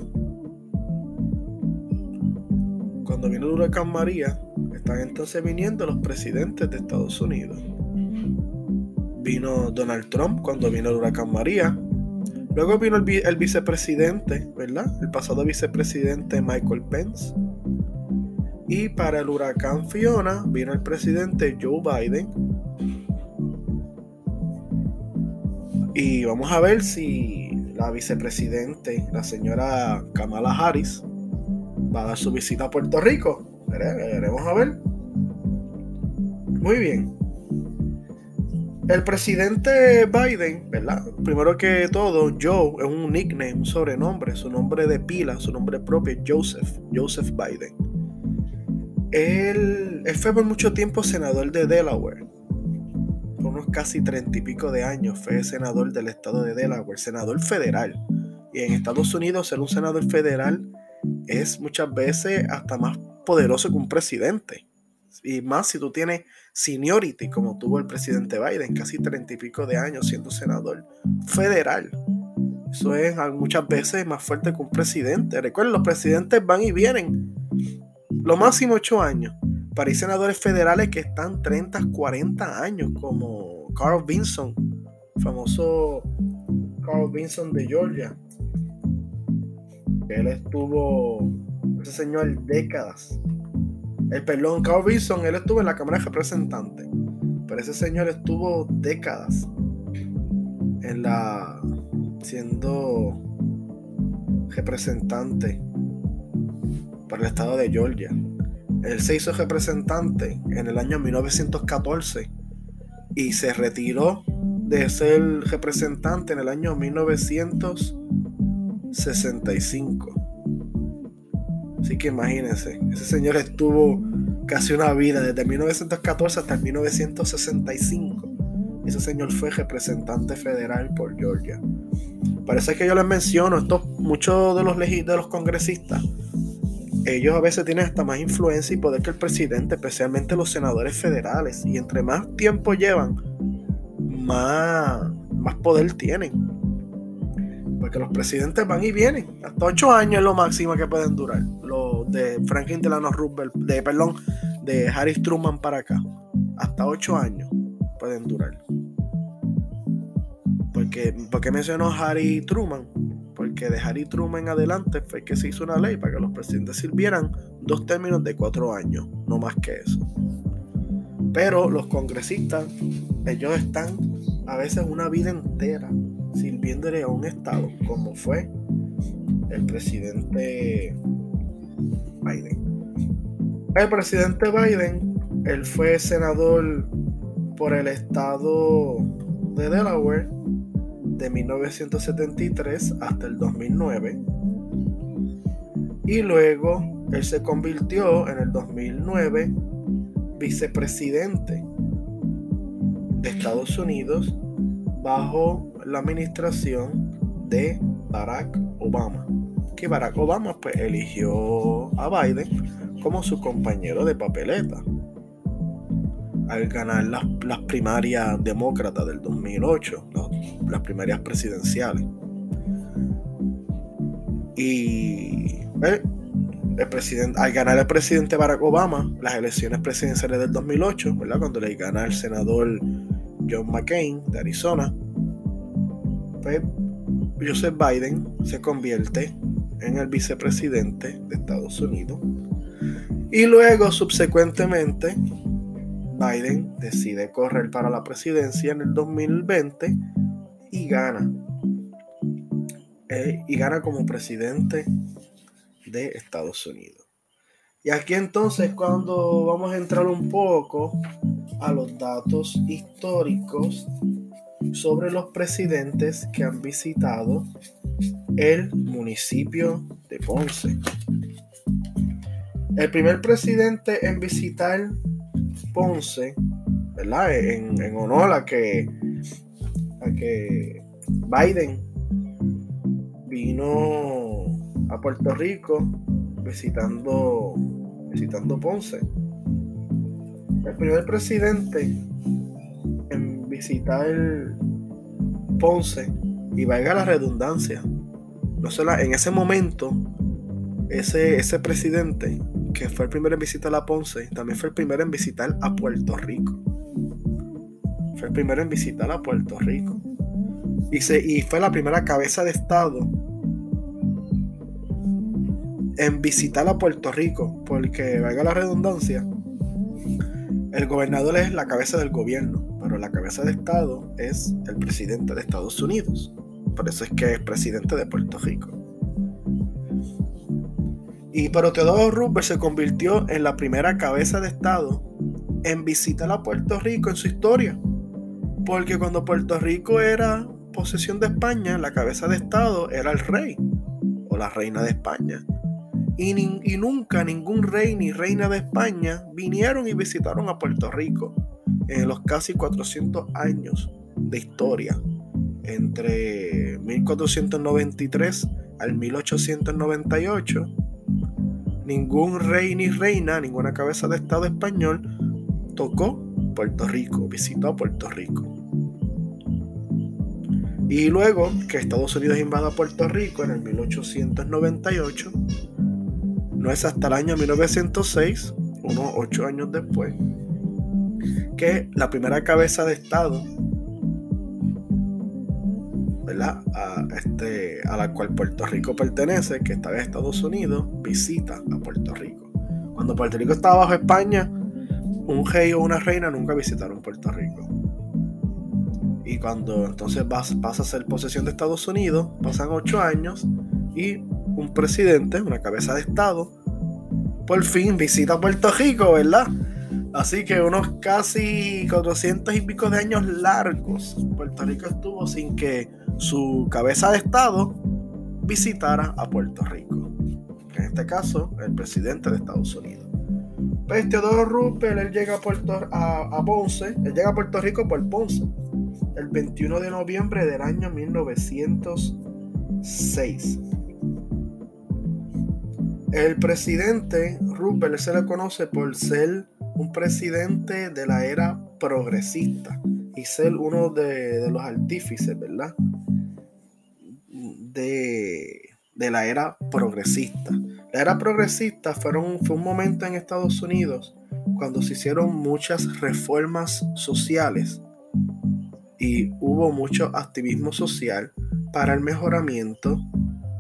cuando vino el huracán María, están entonces viniendo los presidentes de Estados Unidos. Vino Donald Trump cuando vino el huracán María. Luego vino el, vicepresidente, ¿verdad? El pasado vicepresidente Michael Pence y para el huracán Fiona vino el presidente Joe Biden. Y vamos a ver si la vicepresidente, la señora Kamala Harris, va a dar su visita a Puerto Rico. Veremos a ver. Muy bien. El presidente Biden, ¿verdad? Primero que todo, Joe es un nickname, un sobrenombre. Su nombre de pila, su nombre propio es Joseph. Joseph Biden. Él, fue por mucho tiempo senador de Delaware. Por unos casi treinta y pico de años fue senador del estado de Delaware, senador federal. Y en Estados Unidos ser un senador federal es muchas veces hasta más poderoso que un presidente. Y más si tú tienes seniority como tuvo el presidente Biden, casi treinta y pico de años siendo senador federal. Eso es muchas veces más fuerte que un presidente. Recuerden, los presidentes van y vienen lo máximo 8 años. Para senadores federales que están 30, 40 años, como Carl Vinson, famoso Carl Vinson de Georgia. Él estuvo, ese señor, décadas. El perdón, Carl Vinson, él estuvo en la Cámara de Representantes. Pero ese señor estuvo décadas en la siendo representante para el estado de Georgia. Él se hizo representante en el año 1914 y se retiró de ser representante en el año 1965. Así que imagínense, ese señor estuvo casi una vida desde 1914 hasta el 1965. Ese señor fue representante federal por Georgia. Parece que yo les menciono, esto, muchos de los, de los congresistas ellos a veces tienen hasta más influencia y poder que el presidente, especialmente los senadores federales. Y entre más tiempo llevan, más, más poder tienen. Porque los presidentes van y vienen. Hasta ocho años es lo máximo que pueden durar. Los de Franklin Delano Roosevelt, de, perdón, de Harry Truman para acá. Hasta ocho años pueden durar. Porque, ¿Por qué mencionó Harry Truman? Porque de Harry Truman en adelante fue que se hizo una ley para que los presidentes sirvieran dos términos de cuatro años, no más que eso. Pero los congresistas, ellos están a veces una vida entera a un estado, como fue el presidente Biden. El presidente Biden, él fue senador por el estado de Delaware de 1973 hasta el 2009. Y luego él se convirtió en el 2009 vicepresidente de Estados Unidos bajo la administración de Barack Obama. Que Barack Obama pues, eligió a Biden como su compañero de papeleta al ganar las, primarias demócratas del 2008, las primarias presidenciales. Y eh, el presidente, al ganar el presidente Barack Obama las elecciones presidenciales del 2008, ¿verdad? cuando le gana el senador John McCain de Arizona, Joseph Biden se convierte en el vicepresidente de Estados Unidos. Y luego, subsecuentemente, Biden decide correr para la presidencia en el 2020 y gana. Eh, y gana como presidente de Estados Unidos. Y aquí entonces cuando vamos a entrar un poco a los datos históricos sobre los presidentes que han visitado el municipio de Ponce. El primer presidente en visitar Ponce, ¿verdad? En, honor a que, a que Biden vino a Puerto Rico visitando, visitando Ponce. El primer presidente en visitar Ponce, y valga la redundancia, no solo en ese momento, ese, ese presidente que fue el primero en visitar a Ponce, también fue el primero en visitar a Puerto Rico. Fue el primero en visitar a Puerto Rico. Y, y fue la primera cabeza de Estado en visitar a Puerto Rico, porque, valga la redundancia, el gobernador es la cabeza del gobierno, pero la cabeza de Estado es el presidente de Estados Unidos. Por eso es que es presidente de Puerto Rico. Y pero Teodoro Roosevelt se convirtió en la primera cabeza de Estado en visitar a Puerto Rico en su historia. Porque cuando Puerto Rico era posesión de España, la cabeza de Estado era el rey o la reina de España. Y, nunca ningún rey ni reina de España vinieron y visitaron a Puerto Rico en los casi 400 años de historia entre 1493 al 1898 ningún rey ni reina, ninguna cabeza de estado español tocó Puerto Rico, visitó Puerto Rico. Y luego que Estados Unidos invada Puerto Rico en el 1898, no es hasta el año 1906, unos ocho años después, que la primera cabeza de Estado, ¿verdad? A, este, a la cual Puerto Rico pertenece, que estaba en Estados Unidos, visita a Puerto Rico. Cuando Puerto Rico estaba bajo España, un rey o una reina nunca visitaron Puerto Rico. Y cuando entonces pasa a ser posesión de Estados Unidos, pasan ocho años y un presidente, una cabeza de Estado, por fin visita Puerto Rico, ¿verdad? Así que unos casi 400 y pico de años largos, Puerto Rico estuvo sin que su cabeza de Estado visitara a Puerto Rico. En este caso, el presidente de Estados Unidos. Pues Teodoro él llega a, Puerto, a Ponce, él llega a Puerto Rico por Ponce, el 21 de noviembre del año 1906. El presidente Roosevelt se le conoce por ser un presidente de la era progresista y ser uno de, los artífices, ¿verdad? De, de, la era progresista. La era progresista fueron, fue un momento en Estados Unidos cuando se hicieron muchas reformas sociales y hubo mucho activismo social para el mejoramiento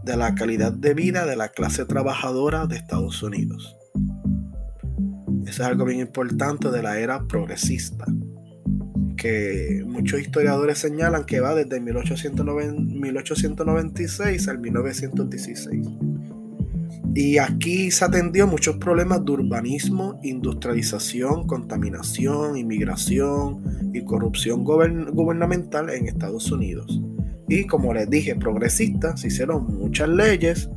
de la calidad de vida de la clase trabajadora de Estados Unidos. Es algo bien importante de la era progresista, que muchos historiadores señalan que va desde 1896 al 1916. Y aquí se atendió muchos problemas de urbanismo, industrialización, contaminación, inmigración y corrupción gubernamental en Estados Unidos. Y como les dije, progresistas, hicieron muchas leyes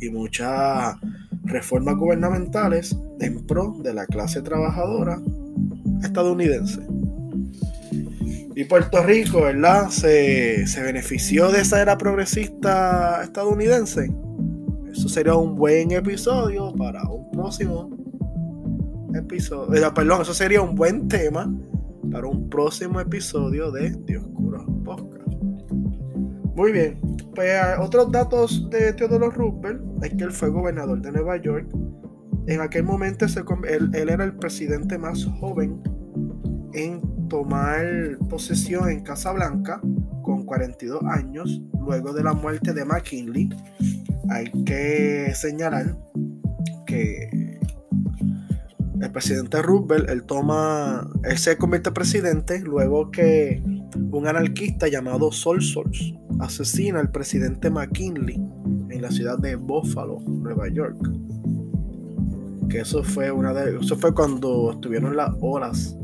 y muchas reformas gubernamentales en pro de la clase trabajadora estadounidense. Y Puerto Rico, ¿verdad? Se, se benefició de esa era progresista estadounidense. Eso sería un buen episodio para un próximo episodio. Eh, perdón, eso sería un buen tema para un próximo episodio de Dioscuro Podcast. Muy bien, pues otros datos de Teodoro Roosevelt es que él fue gobernador de Nueva York. En aquel momento él, él era el presidente más joven en tomar posesión en Casa Blanca con 42 años luego de la muerte de McKinley hay que señalar que el presidente Roosevelt, él toma, él se convierte en presidente luego que un anarquista llamado Sol Sols asesina al presidente McKinley en la ciudad de Buffalo, Nueva York. Que eso fue una de, eso fue cuando estuvieron las horas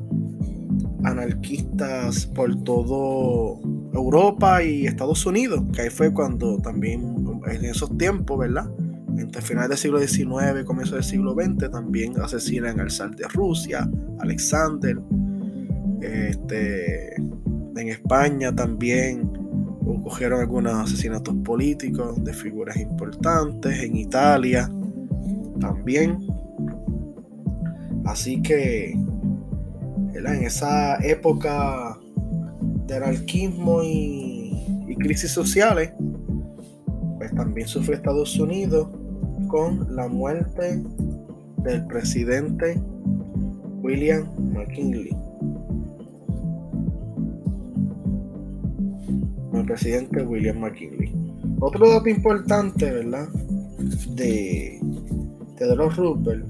anarquistas por todo Europa y Estados Unidos, que ahí fue cuando también en esos tiempos, ¿verdad? Entre finales del siglo XIX y comienzo del siglo XX también asesinan al zar de Rusia, Alexander. Este, en España también ocurrieron algunos asesinatos políticos de figuras importantes. En Italia también. Así que en esa época de anarquismo y, y crisis sociales, también sufre Estados Unidos con la muerte del presidente William McKinley. El presidente William McKinley. Otro dato importante, ¿verdad? De Theodore Roosevelt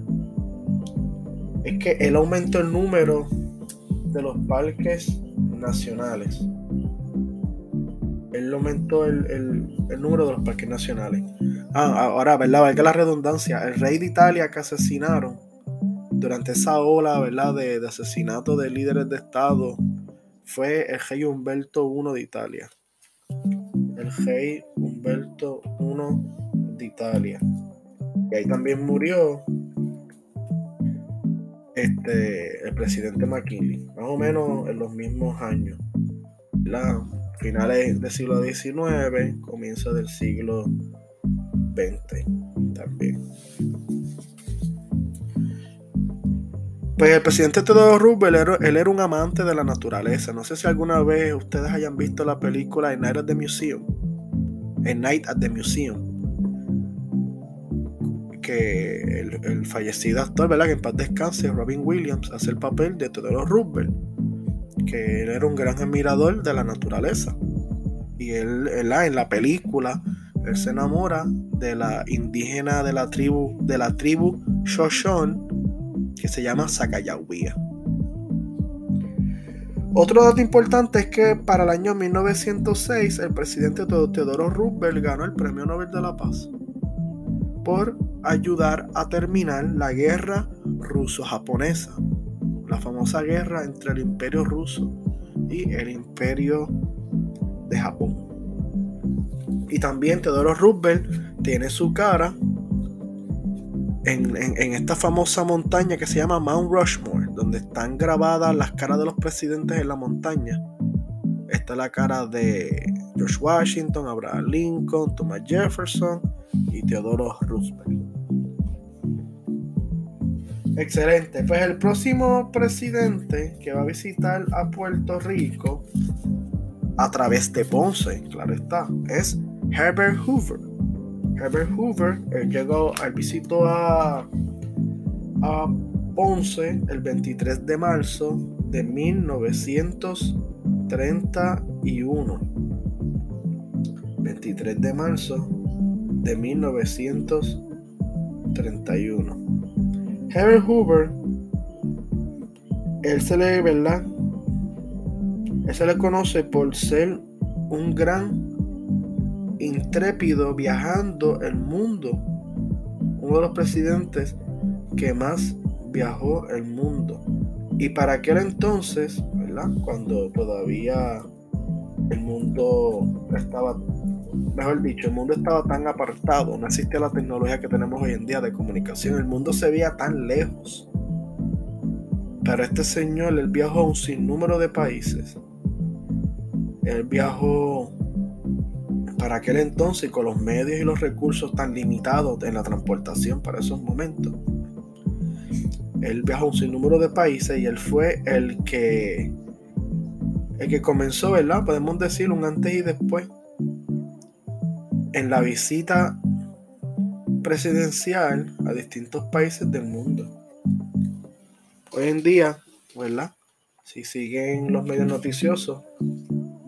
es que él aumentó el número de los parques nacionales él aumentó el, número de los parques nacionales. Ah, ahora, ¿verdad? Valga la redundancia. El rey de Italia que asesinaron durante esa ola, ¿verdad? De, de asesinato de líderes de Estado fue el rey Humberto I de Italia. El rey Humberto I de Italia. Y ahí también murió este, el presidente McKinley, más o menos en los mismos años. La, finales del siglo XIX, comienzo del siglo XX también. Pues el presidente Theodore Roosevelt, él era un amante de la naturaleza. No sé si alguna vez ustedes hayan visto la película A Night at the Museum. A Night at the Museum. Que el, fallecido actor, ¿verdad? Que en paz descanse, Robin Williams, hace el papel de Theodore Roosevelt que él era un gran admirador de la naturaleza. Y él, en la película, él se enamora de la indígena de la tribu, de la tribu Shoshone, que se llama Sacagawea. Otro dato importante es que para el año 1906 el presidente Teodoro Roosevelt ganó el Premio Nobel de la Paz por ayudar a terminar la guerra ruso-japonesa la famosa guerra entre el imperio ruso y el imperio de Japón. Y también Teodoro Roosevelt tiene su cara en, esta famosa montaña que se llama Mount Rushmore, donde están grabadas las caras de los presidentes en la montaña. Está la cara de George Washington, Abraham Lincoln, Thomas Jefferson y Teodoro Roosevelt. Excelente. Pues el próximo presidente que va a visitar a Puerto Rico a través de Ponce, claro está, es Herbert Hoover. Herbert Hoover llegó al visito a, a Ponce el 23 de marzo de 1931. 23 de marzo de 1931. Herbert Hoover, él se le, ¿verdad? Él se le conoce por ser un gran intrépido viajando el mundo. Uno de los presidentes que más viajó el mundo. Y para aquel entonces, ¿verdad? Cuando todavía el mundo estaba, mejor dicho, el mundo estaba tan apartado, no existía la tecnología que tenemos hoy en día de comunicación, el mundo se veía tan lejos. Pero este señor, él viajó a un sinnúmero de países. Él viajó para aquel entonces con los medios y los recursos tan limitados en la transportación para esos momentos. Él viajó a un sinnúmero de países y él fue el que el que comenzó, ¿verdad? Podemos decir un antes y después en la visita presidencial a distintos países del mundo. Hoy en día, ¿verdad? Si siguen los medios noticiosos,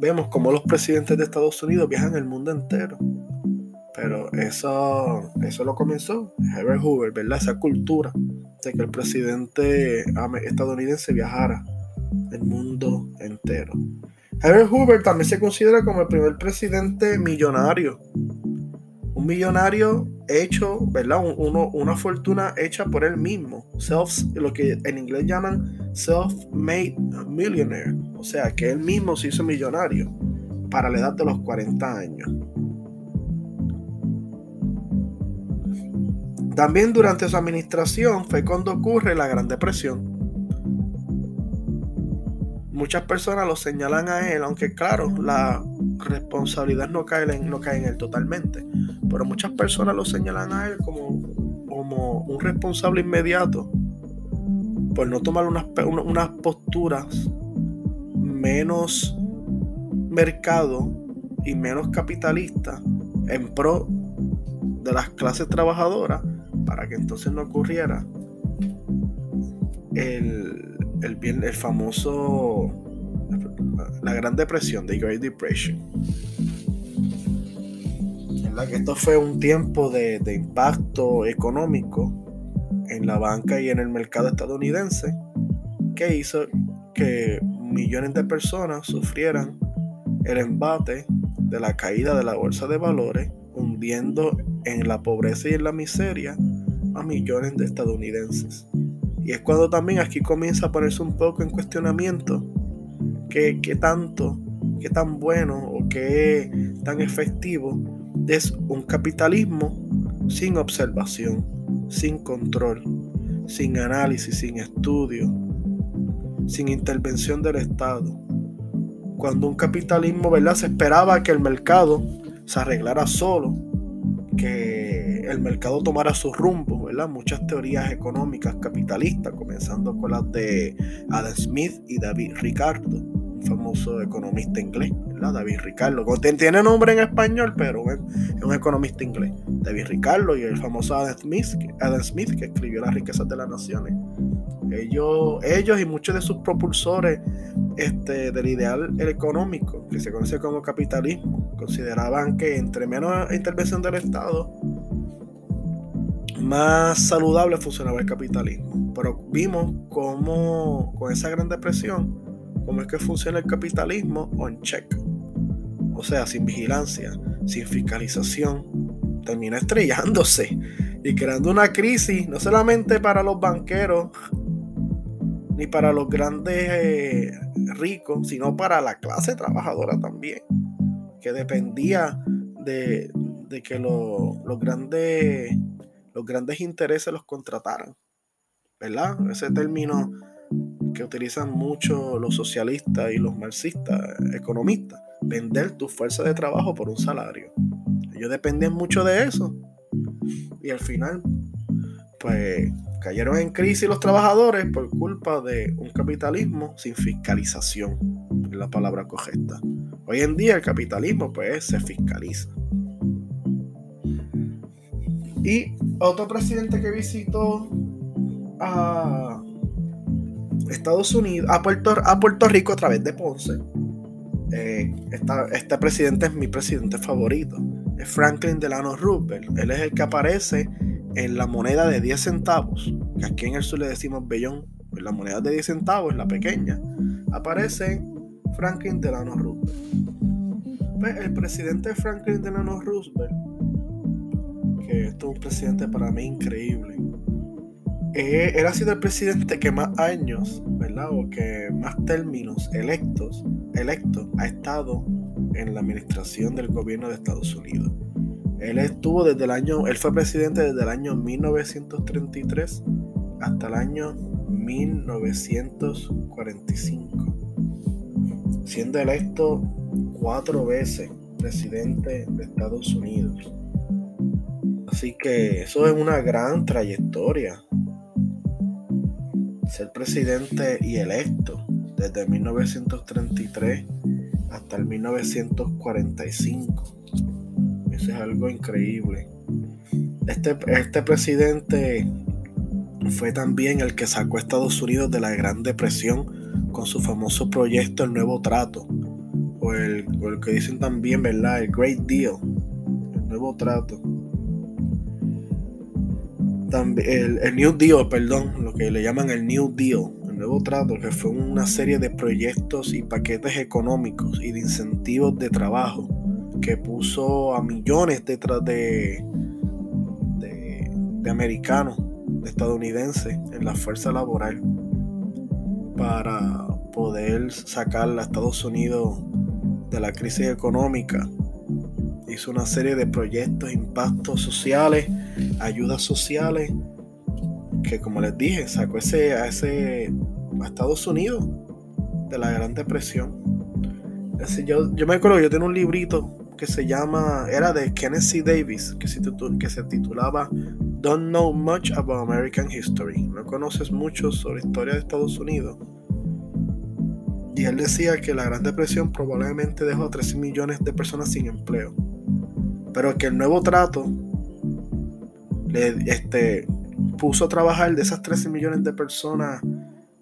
vemos como los presidentes de Estados Unidos viajan el mundo entero. Pero eso, eso lo comenzó Herbert Hoover, ¿verdad? Esa cultura de que el presidente estadounidense viajara el mundo entero. Herbert Hoover también se considera como el primer presidente millonario. Un millonario hecho, ¿verdad? una fortuna hecha por él mismo. Self, lo que en inglés llaman self-made millionaire. O sea, que él mismo se hizo millonario para la edad de los 40 años. También durante su administración fue cuando ocurre la Gran Depresión. Muchas personas lo señalan a él, aunque claro, la responsabilidad no cae en, no cae en él totalmente. Pero muchas personas lo señalan a él como, como un responsable inmediato por no tomar unas, unas posturas menos mercado y menos capitalista en pro de las clases trabajadoras para que entonces no ocurriera el, el, el famoso la, Gran Depresión, de Great Depression. que esto fue un tiempo de, de impacto económico en la banca y en el mercado estadounidense que hizo que millones de personas sufrieran el embate de la caída de la bolsa de valores, hundiendo en la pobreza y en la miseria a millones de estadounidenses. Y es cuando también aquí comienza a ponerse un poco en cuestionamiento qué, tanto, qué tan bueno o qué tan efectivo es un capitalismo sin observación, sin control, sin análisis, sin estudio, sin intervención del Estado. Cuando un capitalismo, ¿verdad? Se esperaba que el mercado se arreglara solo, que el mercado tomara su rumbo, ¿verdad? Muchas teorías económicas capitalistas, comenzando con las de Adam Smith y David Ricardo, un famoso economista inglés. David Ricardo. Tiene nombre en español, pero es un economista inglés. David Ricardo y el famoso Adam Smith, Adam Smith que escribió Las riquezas de las naciones. Ellos, ellos y muchos de sus propulsores este, del ideal económico, que se conoce como capitalismo, consideraban que entre menos intervención del Estado, más saludable funcionaba el capitalismo. Pero vimos cómo con esa gran depresión, cómo es que funciona el capitalismo on check. O sea, sin vigilancia, sin fiscalización, termina estrellándose y creando una crisis no solamente para los banqueros ni para los grandes eh, ricos, sino para la clase trabajadora también, que dependía de, que los, grandes, los grandes intereses los contrataran. ¿Verdad? Ese término que utilizan mucho los socialistas y los marxistas, economistas, vender tu fuerza de trabajo por un salario. Ellos dependían mucho de eso. Y al final, pues cayeron en crisis los trabajadores por culpa de un capitalismo sin fiscalización, es la palabra correcta. Hoy en día el capitalismo pues se fiscaliza. Y otro presidente que visitó a Estados Unidos, a Puerto, a Puerto Rico a través de Ponce. Eh, este presidente es mi presidente favorito. Es Franklin Delano Roosevelt. Él es el que aparece en la moneda de 10 centavos, que aquí en el sur le decimos bellón. En la moneda de 10 centavos, la pequeña, aparece Franklin Delano Roosevelt. Pues, el presidente Franklin Delano Roosevelt, que es un presidente para mí increíble, eh, él ha sido el presidente que más años, ¿verdad? O que más términos electos, electo, ha estado en la administración del gobierno de Estados Unidos. Él estuvo desde el año, él fue presidente desde el año 1933 hasta el año 1945, siendo electo cuatro veces presidente de Estados Unidos. Así que eso es una gran trayectoria ser presidente y electo desde 1933 hasta el 1945. Eso es algo increíble. Este, este presidente fue también el que sacó a Estados Unidos de la Gran Depresión con su famoso proyecto El Nuevo Trato, o el, o el que dicen también, ¿verdad? El Great Deal, el Nuevo Trato el, New Deal, perdón, lo que le llaman el New Deal, el nuevo trato, que fue una serie de proyectos y paquetes económicos y de incentivos de trabajo que puso a millones detrás de, de, de americanos, de estadounidenses, en la fuerza laboral para poder sacar a Estados Unidos de la crisis económica hizo una serie de proyectos, impactos sociales, ayudas sociales, que como les dije, sacó ese, a ese a Estados Unidos de la Gran Depresión. yo, yo me acuerdo yo tenía un librito que se llama, era de Kenneth. Davis, que se, que se titulaba Don't Know Much About American History. No conoces mucho sobre historia de Estados Unidos. Y él decía que la Gran Depresión probablemente dejó a 13 millones de personas sin empleo pero que el nuevo trato le este, puso a trabajar de esas 13 millones de personas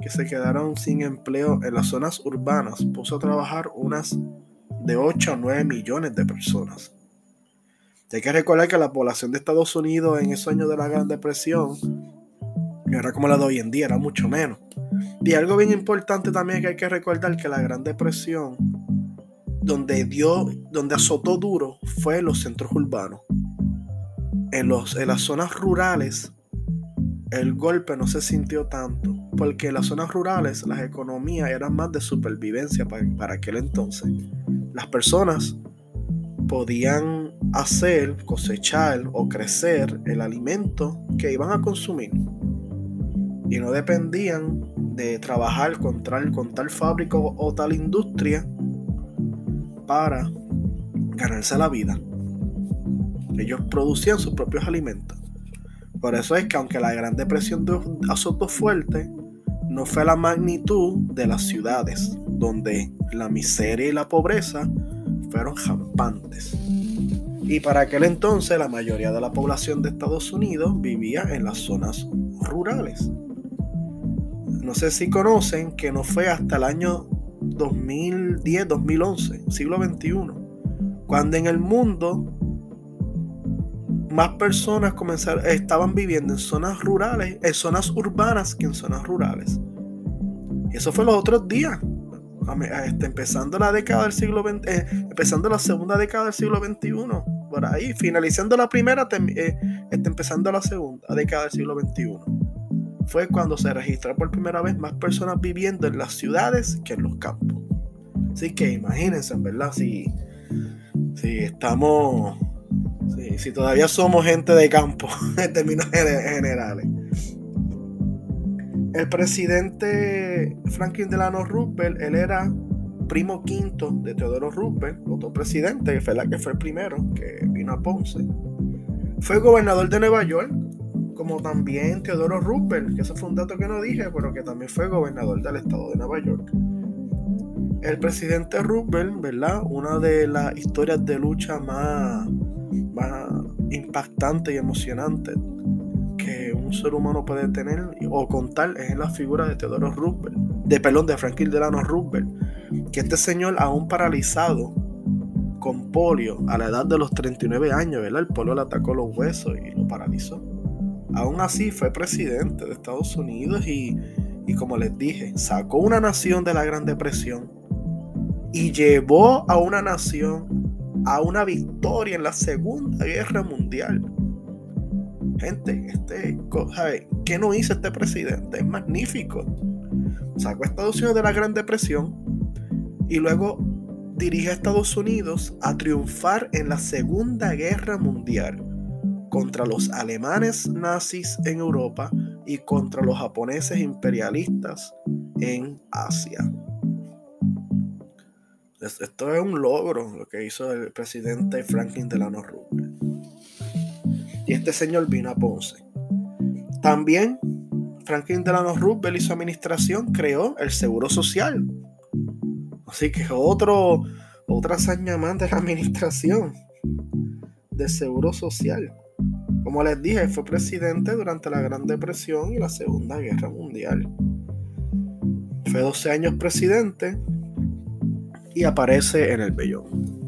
que se quedaron sin empleo en las zonas urbanas, puso a trabajar unas de 8 a 9 millones de personas. hay que recordar que la población de Estados Unidos en esos años de la Gran Depresión no era como la de hoy en día, era mucho menos. Y algo bien importante también que hay que recordar que la Gran Depresión donde dio, donde azotó duro fue en los centros urbanos. En, los, en las zonas rurales, el golpe no se sintió tanto, porque en las zonas rurales las economías eran más de supervivencia para, para aquel entonces. Las personas podían hacer, cosechar o crecer el alimento que iban a consumir. Y no dependían de trabajar con tal, con tal fábrica o tal industria para ganarse la vida. Ellos producían sus propios alimentos. Por eso es que aunque la Gran Depresión azotó fuerte, no fue la magnitud de las ciudades, donde la miseria y la pobreza fueron jampantes. Y para aquel entonces la mayoría de la población de Estados Unidos vivía en las zonas rurales. No sé si conocen que no fue hasta el año 2010-2011, siglo XXI, cuando en el mundo más personas comenzaron, estaban viviendo en zonas rurales, en zonas urbanas que en zonas rurales. Eso fue los otros días, este, empezando la década del siglo XX, eh, empezando la segunda década del siglo XXI, por ahí, finalizando la primera, eh, este, empezando la segunda década del siglo XXI fue cuando se registró por primera vez más personas viviendo en las ciudades que en los campos. Así que imagínense, en verdad, si, si estamos, si, todavía somos gente de campo en términos generales. El presidente Franklin Delano Roosevelt, él era primo quinto de Teodoro Roosevelt, otro presidente, que fue, que fue el primero que vino a Ponce. Fue gobernador de Nueva York como también Teodoro Roosevelt, que eso fue un dato que no dije, pero que también fue gobernador del estado de Nueva York. El presidente Roosevelt, ¿verdad? Una de las historias de lucha más, más impactantes y emocionantes que un ser humano puede tener o contar es en la figura de Teodoro Roosevelt, de perdón, de Franklin Delano Roosevelt, que este señor aún paralizado con polio a la edad de los 39 años, ¿verdad? El polio le atacó los huesos y lo paralizó. Aún así fue presidente de Estados Unidos y, y como les dije, sacó una nación de la Gran Depresión y llevó a una nación a una victoria en la Segunda Guerra Mundial. Gente, este, ¿qué no hizo este presidente? Es magnífico. Sacó a Estados Unidos de la Gran Depresión y luego dirige a Estados Unidos a triunfar en la Segunda Guerra Mundial contra los alemanes nazis en Europa y contra los japoneses imperialistas en Asia. Esto es un logro lo que hizo el presidente Franklin Delano Roosevelt. Y este señor vino a Ponce. También Franklin Delano Roosevelt y su administración creó el Seguro Social. Así que otro, otra hazaña más de la administración de Seguro Social. Como les dije, fue presidente durante la Gran Depresión y la Segunda Guerra Mundial. Fue 12 años presidente y aparece en el bellón.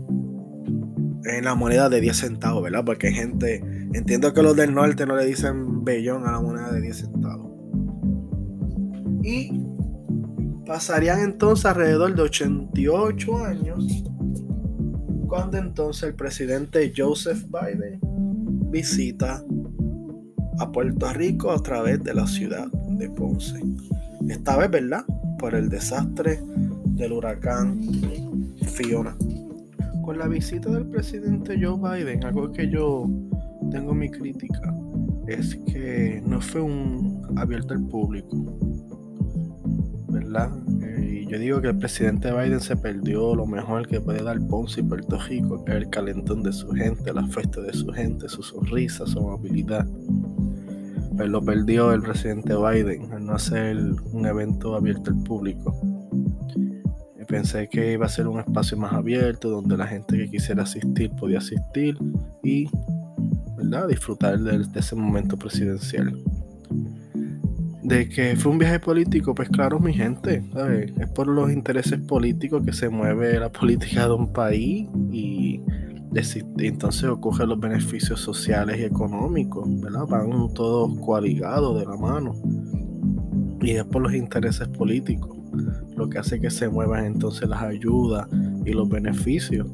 En la moneda de 10 centavos, ¿verdad? Porque gente, entiendo que los del norte no le dicen bellón a la moneda de 10 centavos. Y pasarían entonces alrededor de 88 años cuando entonces el presidente Joseph Biden visita a Puerto Rico a través de la ciudad de Ponce. Esta vez, ¿verdad? Por el desastre del huracán Fiona. Con la visita del presidente Joe Biden, algo que yo tengo mi crítica es que no fue un abierto al público, ¿verdad? Eh, y yo digo que el presidente Biden se perdió lo mejor que puede dar Ponce y Puerto Rico, que es el calentón de su gente, la fiesta de su gente, su sonrisa, su amabilidad. Pero lo perdió el presidente Biden al no hacer un evento abierto al público. Pensé que iba a ser un espacio más abierto donde la gente que quisiera asistir podía asistir y ¿verdad? disfrutar de, ese momento presidencial. De que fue un viaje político, pues claro, mi gente, es por los intereses políticos que se mueve la política de un país y entonces ocurren los beneficios sociales y económicos, ¿verdad? Van todos coaligados de la mano. Y es por los intereses políticos lo que hace que se muevan entonces las ayudas y los beneficios.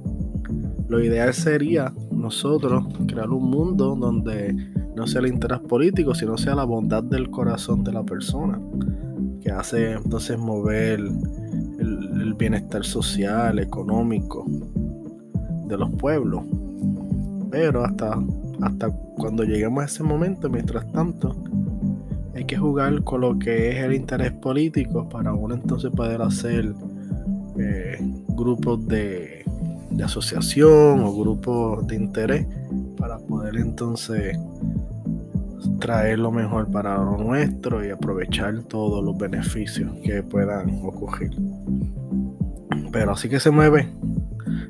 Lo ideal sería nosotros crear un mundo donde no sea el interés político, sino sea la bondad del corazón de la persona, que hace entonces mover el, bienestar social, económico de los pueblos. Pero hasta, hasta cuando lleguemos a ese momento, mientras tanto, hay que jugar con lo que es el interés político para uno entonces poder hacer eh, grupos de, asociación o grupos de interés para poder entonces traer lo mejor para lo nuestro y aprovechar todos los beneficios que puedan ocurrir. Pero así que se mueve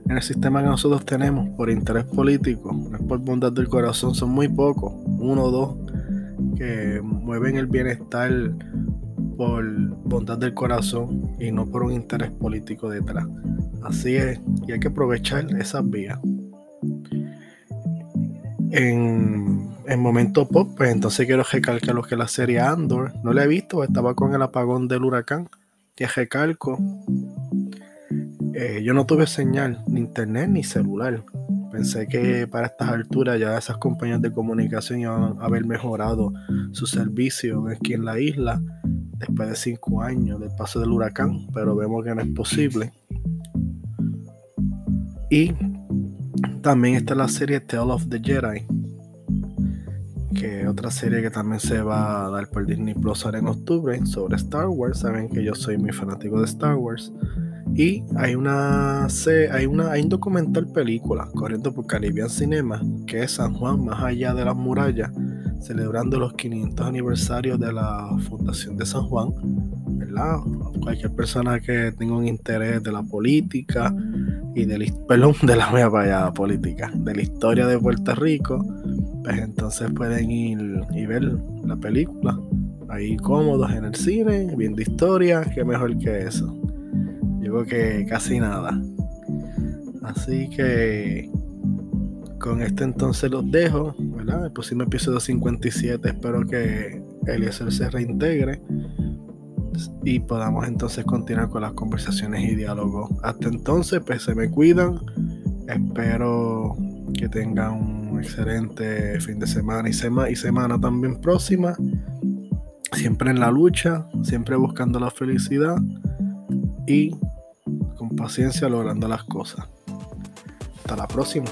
en el sistema que nosotros tenemos por interés político, no es por bondad del corazón, son muy pocos, uno o dos que mueven el bienestar por bondad del corazón y no por un interés político detrás. Así es, y hay que aprovechar esas vías. En, en momento pop, pues entonces quiero recalcar lo que la serie Andor, no la he visto, estaba con el apagón del huracán, que recalco. Eh, yo no tuve señal, ni internet, ni celular. Pensé que para estas alturas ya esas compañías de comunicación iban a haber mejorado su servicio aquí en la isla después de cinco años del paso del huracán, pero vemos que no es posible. Y también está la serie Tale of the Jedi, que es otra serie que también se va a dar por Disney Plus ahora en octubre sobre Star Wars. Saben que yo soy muy fanático de Star Wars. Y hay una, hay una hay un documental película corriendo por Caribbean Cinema que es San Juan más allá de las murallas celebrando los 500 aniversarios de la Fundación de San Juan, ¿verdad? Cualquier persona que tenga un interés de la política y de la, perdón, de la mía política, de la historia de Puerto Rico, pues entonces pueden ir y ver la película ahí cómodos en el cine, viendo historia, qué mejor que eso. Yo creo que casi nada. Así que con este entonces los dejo, ¿verdad? El próximo episodio 57 espero que Eliezer se reintegre y podamos entonces continuar con las conversaciones y diálogos. Hasta entonces, pues se me cuidan. Espero que tengan un excelente fin de semana y, y semana también próxima. Siempre en la lucha, siempre buscando la felicidad y paciencia logrando las cosas. Hasta la próxima.